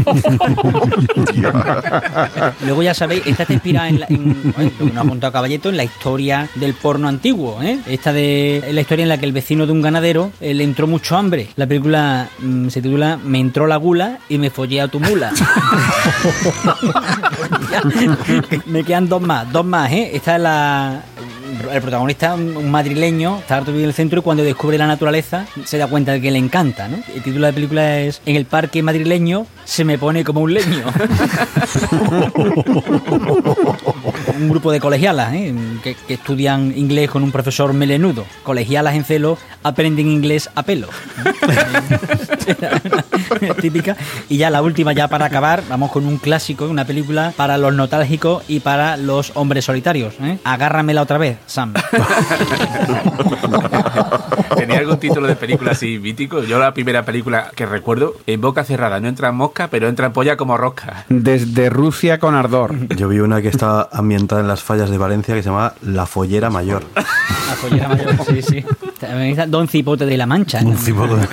<laughs> Luego ya sabéis, esta está inspirada en, la, lo que nos ha contado Caballeto en la historia del porno antiguo, ¿eh? Esta de la historia en la que el vecino de un ganadero eh, le entró mucho hambre. La película mm, se titula Me entró la gula y me follé a tu mula. <laughs> me quedan dos más, dos más, ¿eh? Esta es la el protagonista, un, madrileño, está harto en el centro y cuando descubre la naturaleza se da cuenta de que le encanta. El título de la película es En el parque madrileño se me pone como un leño. <laughs> un grupo de colegialas ¿eh? que, estudian inglés con un profesor melenudo. Colegialas en celo aprenden inglés a pelo. <laughs> Típica. Y ya la última, ya para acabar, vamos con un clásico, una película para los nostálgicos y para los hombres solitarios. ¿eh? Agárramela otra vez, Sam. <laughs> <laughs> ¿Tenía algún título de película así mítico? Yo la primera película que recuerdo, en boca cerrada, no entra mosca, pero entra en polla como rosca. Desde Rusia con ardor. Yo vi una que está ambientada en las fallas de Valencia que se llama La Follera Mayor. La follera mayor, sí, sí. <laughs> También está Don Cipote de la Mancha. ¿no? Un cipote.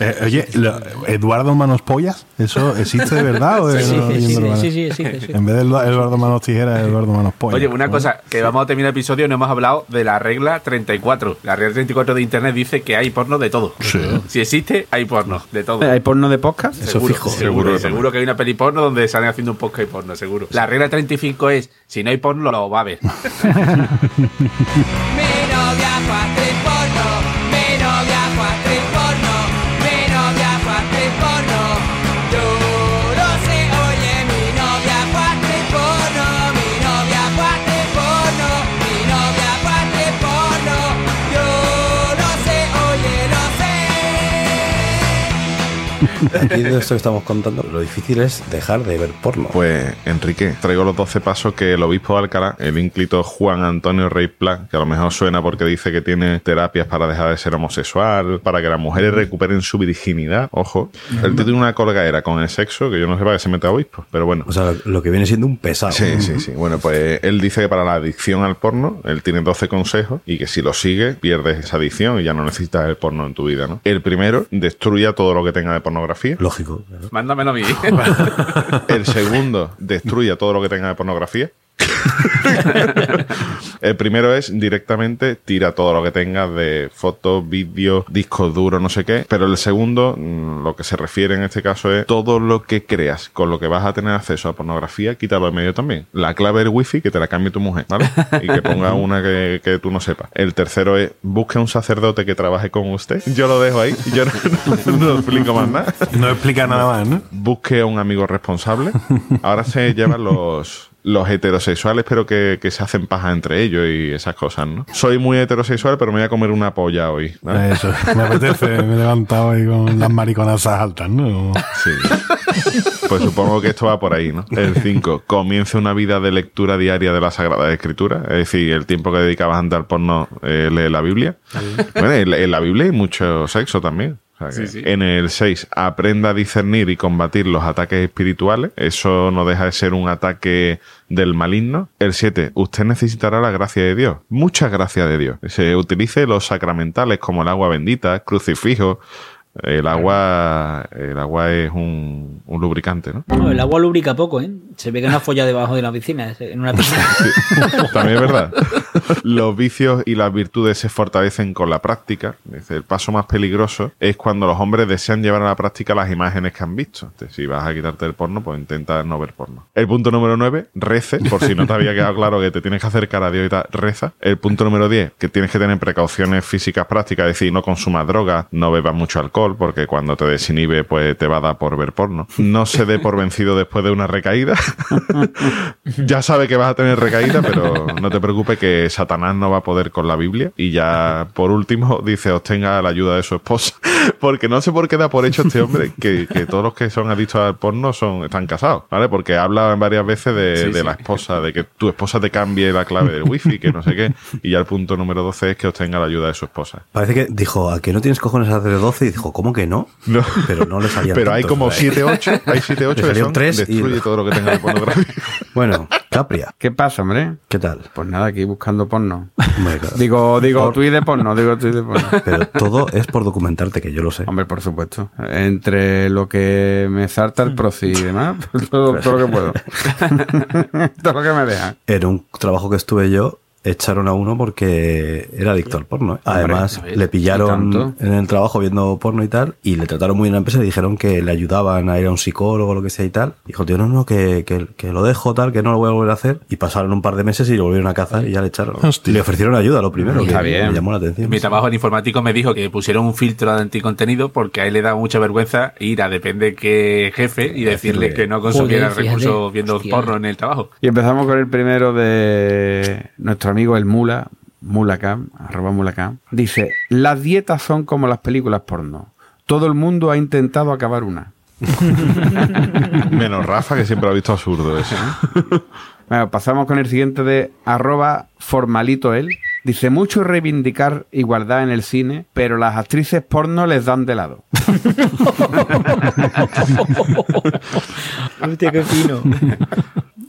Eh, oye, lo- ¿Eduardo Manos Pollas? ¿Eso existe de verdad? o Sí, es sí, sí, sí, sí, sí, existe, sí. En vez de Edu- Eduardo Manos Tijeras, Eduardo Manos Pollas. Oye, una ¿no? cosa, que vamos a terminar el episodio, no hemos hablado de la regla 34. La regla 34 de Internet dice que hay porno de todo. Si existe, hay porno de todo. ¿Hay porno de podcast? Eso Seguro, fijo. seguro, Seguro que seguro que hay una peli porno donde salen haciendo un podcast y porno, seguro. La regla 35 es, si no hay porno, lo va a ver. <laughs> <laughs> sé. Aquí de esto que estamos contando, lo difícil es dejar de ver porno. Pues, Enrique, traigo los 12 pasos que el obispo de Alcalá, el ínclito Juan Antonio Rey Pla, que a lo mejor suena porque dice que tiene terapias para dejar de ser homosexual, para que las mujeres recuperen su virginidad. Ojo, tío tiene una colgadera con el sexo, que yo no sé para qué se mete a obispo, pero bueno. O sea, lo que viene siendo un pesado. Sí, sí, sí. Bueno, pues él dice que para la adicción al porno, él tiene 12 consejos y que si lo sigue, pierdes esa adicción y ya no necesitas el porno en tu vida, ¿no? El primero, destruya todo lo que tenga de pornografía. Lógico. claro. Mándamelo a mí. <laughs> El segundo, destruya todo lo que tenga de pornografía. <laughs> El primero es directamente tira todo lo que tenga de fotos, vídeos, discos duros, no sé qué. Pero el segundo, mm, lo que se refiere en este caso es todo lo que creas con lo que vas a tener acceso a pornografía, quítalo en medio también. La clave del wifi que te la cambie tu mujer, ¿vale? Y que ponga <laughs> una que, que tú no sepas. El tercero es busque un sacerdote que trabaje con usted. Yo lo dejo ahí. Yo no, no- <laughs> no explico más nada No explica nada más, ¿no? busque a un amigo responsable. Ahora se llevan los, los heterosexuales, pero que, que se hacen paja entre ellos y esas cosas, ¿no? Soy muy heterosexual, pero me voy a comer una polla hoy. Eso, me apetece, me he levantado ahí con las mariconazas altas, ¿no? Sí. Pues supongo que esto va por ahí, ¿no? El 5. Comience una vida de lectura diaria de la Sagrada Escritura. Es decir, el tiempo que dedicabas a andar porno, eh, lee la Biblia. Bueno, en, en la Biblia hay mucho sexo también. O sea que- Sí, sí. En el 6, aprenda a discernir y combatir los ataques espirituales. Eso no deja de ser un ataque del maligno. El 7, usted necesitará la gracia de Dios. Mucha gracia de Dios. Se utilice los sacramentales como el agua bendita, crucifijo. El agua, el agua es un, un lubricante, ¿no? No, el agua lubrica poco, ¿eh? Se ve que no ha follado debajo de la piscina, en una piscina. <laughs> También es verdad. Los vicios y las virtudes se fortalecen con la práctica. El paso más peligroso es cuando los hombres desean llevar a la práctica las imágenes que han visto. Entonces, si vas a quitarte el porno, pues intenta no ver porno. El punto número 9, rece. Por si no te había quedado claro que te tienes que acercar a Dios y tal, reza. El punto número 10, que tienes que tener precauciones físicas prácticas. Es decir, no consumas drogas, no bebas mucho alcohol alcohol, porque cuando te desinhibe, pues te va a dar por ver porno. No se dé por vencido después de una recaída. <laughs> ya sabe que vas a tener recaída, pero no te preocupes que Satanás no va a poder con la Biblia. Y ya, por último, dice, obtenga la ayuda de su esposa. <laughs> porque no sé por qué da por hecho este hombre que, que todos los que son adictos al porno son, están casados, ¿vale? Porque habla varias veces de, Sí, de sí. la esposa, de que tu esposa te cambie la clave del wifi, que no sé qué. Y ya el punto número 12 es que obtenga la ayuda de su esposa. Parece que dijo, ¿a que no tienes cojones a hacer 12? Y dijo, ¿cómo que no? No. Pero no le salían Pero hay como ¿verdad? 7, 8, hay 7, 8 Le que son tres y- destruye todo lo que tenga de pornografía. <laughs> Bueno, Capria, ¿Qué pasa, hombre? ¿qué tal? Pues nada, aquí buscando porno. Hombre, claro. Digo, digo, Por- tuit de porno, digo, tuit de porno. <laughs> Pero todo es por documentarte, que yo lo sé. Hombre, por supuesto. Entre lo que me salta el proci y demás, <laughs> todo, todo lo que puedo. todo lo que me deja. En un trabajo que estuve yo, echaron a uno porque era adicto al porno. ¿eh? Además, le ¿y pillaron en el trabajo viendo porno y tal, y le trataron muy bien en la empresa y dijeron que le ayudaban a ir a un psicólogo o lo que sea y tal. Dijo, tío, no, no, que, que, que lo dejo tal, que no lo voy a volver a hacer. Y pasaron un par de meses y lo volvieron a cazar y ya le echaron. Hostia. Le ofrecieron ayuda, lo primero, que Está bien. me llamó la atención. Mi trabajo en informático me dijo que pusieron un filtro de anticontenido porque a él le da mucha vergüenza ir a depende qué jefe y decirle que no consumiera Joder, fíjate. recursos viendo Hostia. porno en el trabajo. Y empezamos con el primero de nuestro amigo el Mula, Mulacam, arroba Mulacam. Dice, las dietas son como las películas porno. Todo el mundo ha intentado acabar una. <laughs> Menos Rafa, que siempre lo ha visto absurdo eso. <laughs> Bueno, pasamos con el siguiente de arroba formalito él. Dice, mucho reivindicar igualdad en el cine, pero las actrices porno les dan de lado. <laughs> Hostia, qué fino.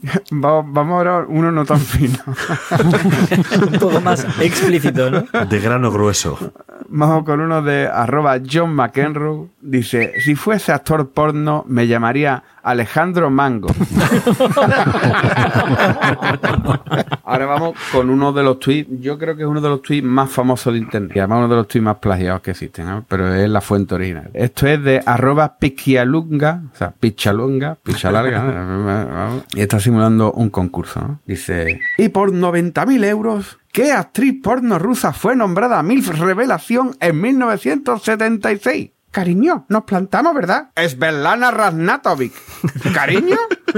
<laughs> vamos, vamos ahora uno no tan fino. <laughs> Un poco más explícito, ¿no? De grano grueso. Vamos con uno de arroba John McEnroe. Dice, si fuese actor porno, me llamaría Alejandro Mango. <laughs> Ahora vamos con uno de los tweets, yo creo que es uno de los tweets más famosos de internet. Y además uno de los tweets más plagiados que existen, ¿no? pero es la fuente original. Esto es de arroba pichialunga, o sea, pichalunga, pichalarga, ¿no? y está simulando un concurso. ¿no? Dice, y por 90.000 euros, ¿qué actriz porno rusa fue nombrada MILF Revelación en 1976? Cariño, nos plantamos, ¿verdad? Es Belana Raznatovic. <laughs> ¿Cariño? <laughs>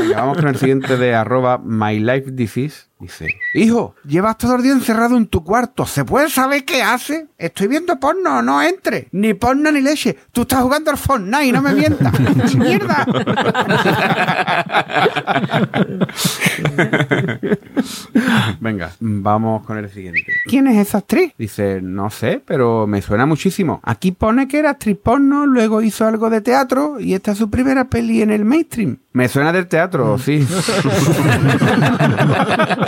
Venga, vamos con el siguiente de arroba My Life Disease. Dice, hijo, llevas todo el día encerrado en tu cuarto. ¿Se puede saber qué hace? Estoy viendo porno, no entre. Ni porno ni leche. Tú estás jugando al Fortnite, no me mientas. <laughs> ¡Mierda! <laughs> Venga, vamos con el siguiente. ¿Quién es esa actriz? Dice, no sé, pero me suena muchísimo. Aquí pone que era actriz porno, luego hizo algo de teatro y esta es su primera peli en el mainstream. Me suena del teatro, sí. <laughs>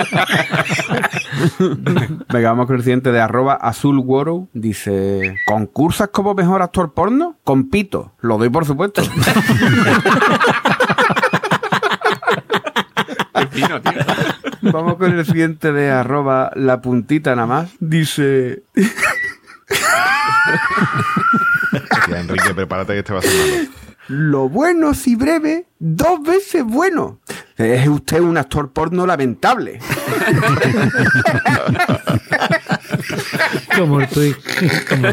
<laughs> Venga, vamos con el siguiente de arroba azul Dice, ¿concursas como mejor actor porno? Compito. Lo doy por supuesto. Fino, <laughs> tío. Vamos con el siguiente de arroba la puntita nada más. Dice... Hostia, Enrique, prepárate que este va a ser malo. Lo bueno si breve, dos veces bueno. Es usted un actor porno lamentable. Como tuit. Como.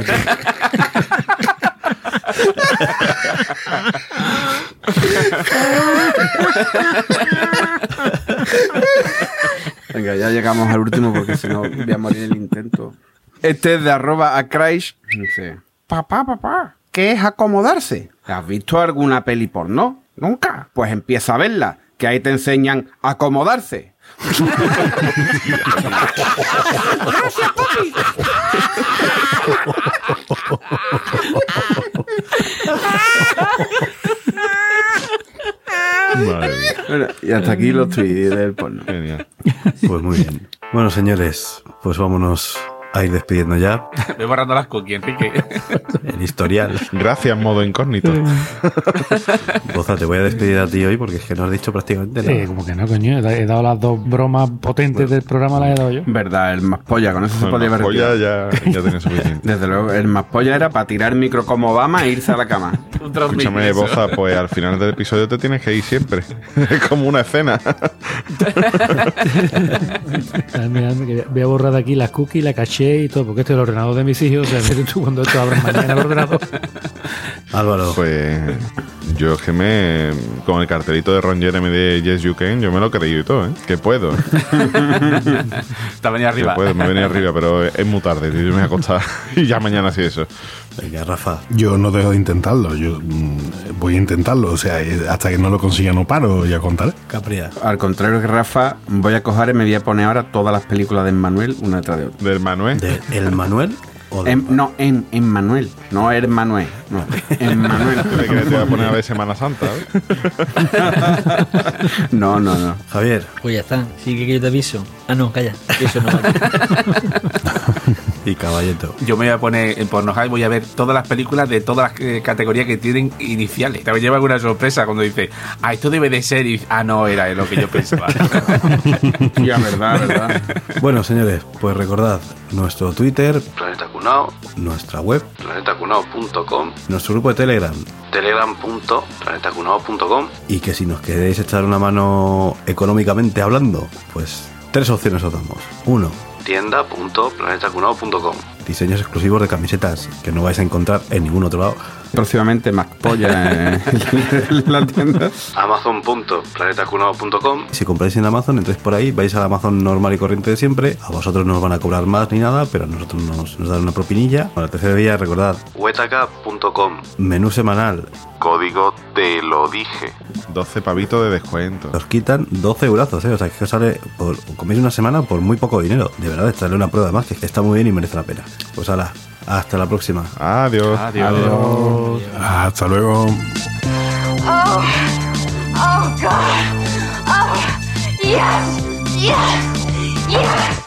Venga, ya llegamos al último porque si no voy a morir el intento. Este es de arroba a Crash. Dice, papá, papá, ¿qué es acomodarse? ¿Has visto alguna peli porno? Nunca. Pues empieza a verla, que ahí te enseñan a acomodarse. Gracias, papi. Bueno, y hasta aquí los tweets del porno. genial. Pues muy bien. Bueno, señores, pues vámonos a ir despidiendo ya. <laughs> Voy borrando las cookies, Enrique. <laughs> El historial. Gracias, modo incógnito. Boza, <laughs> te voy a despedir a ti hoy porque es que no has dicho prácticamente Sí, nada. como que no, coño. He dado las dos bromas potentes del programa, las he dado yo. Verdad, el más polla, con eso se podía haber Pues ya, ya, ya tenía suficiente. Desde luego, el más polla era para tirar el micro como Obama e irse a la cama. Escúchame, Boza, pues al final del episodio te tienes que ir siempre. Es como una escena. Voy a borrar de aquí las cookies, la caché y todo, porque este es el ordenador de mis hijos, o sea, tú cuando esto abran mañana el ordenador. <laughs> Álvaro. Pues yo es que me. Con el cartelito de Ron Jeremy de Yes You Can, yo me lo he creído y todo, ¿eh? Que puedo. <laughs> Está venía Que arriba. puedo, me venía arriba, pero es muy tarde, yo me voy a acostar <laughs> y ya mañana sí eso. Venga, Rafa. Yo no dejo de intentarlo, yo mm, voy a intentarlo, o sea, eh, hasta que no lo consiga no paro, ya contaré. Capria. Al contrario que Rafa, voy a coger y me voy a poner ahora todas las películas de Manuel una detrás de otra. Del Manuel. ¿De El Manuel? O de En- no, en, en Manuel, no en Manuel, no, en <laughs> Manuel. ¿Te que te voy a poner a ver Semana Santa? ¿eh? <laughs> No, no, no. Javier. Pues ya está. Sigue que yo te aviso. Ah, no, calla. que Eso no vale. <laughs> Y Caballeto. Yo me voy a poner en Pornhub y voy a ver todas las películas de todas las eh, categorías que tienen iniciales. Te lleva alguna sorpresa cuando dice, ah, esto debe de ser. Y ah, no, era lo que yo pensaba. <laughs> Ya, verdad, verdad. Bueno, señores, pues recordad nuestro Twitter, Planeta Cunao, nuestra web, planetacunao.com, nuestro grupo de Telegram telegram.planetacunao.com y que si nos queréis echar una mano económicamente hablando, pues tres opciones os damos. Uno, tienda.planetacunao.com diseños exclusivos de camisetas que no vais a encontrar en ningún otro lado. Próximamente más polla en la tienda. amazon.planetacunao.com Si compráis en Amazon, entréis por ahí, vais al Amazon normal y corriente de siempre. A vosotros no os van a cobrar más ni nada, pero a nosotros nos, nos dan una propinilla. Para el tercer día, recordad, wetaka.com menú semanal. Código te lo dije. 12 pavitos de descuento. Os quitan 12 eurazos, ¿eh? O sea, que os sale, por, coméis una semana por muy poco dinero. De verdad, echarle una prueba más, que está muy bien y merece la pena. Pues hala, hasta la próxima. Adiós. Adiós. Hasta luego. Oh, oh God. Oh, yes, yes, yes.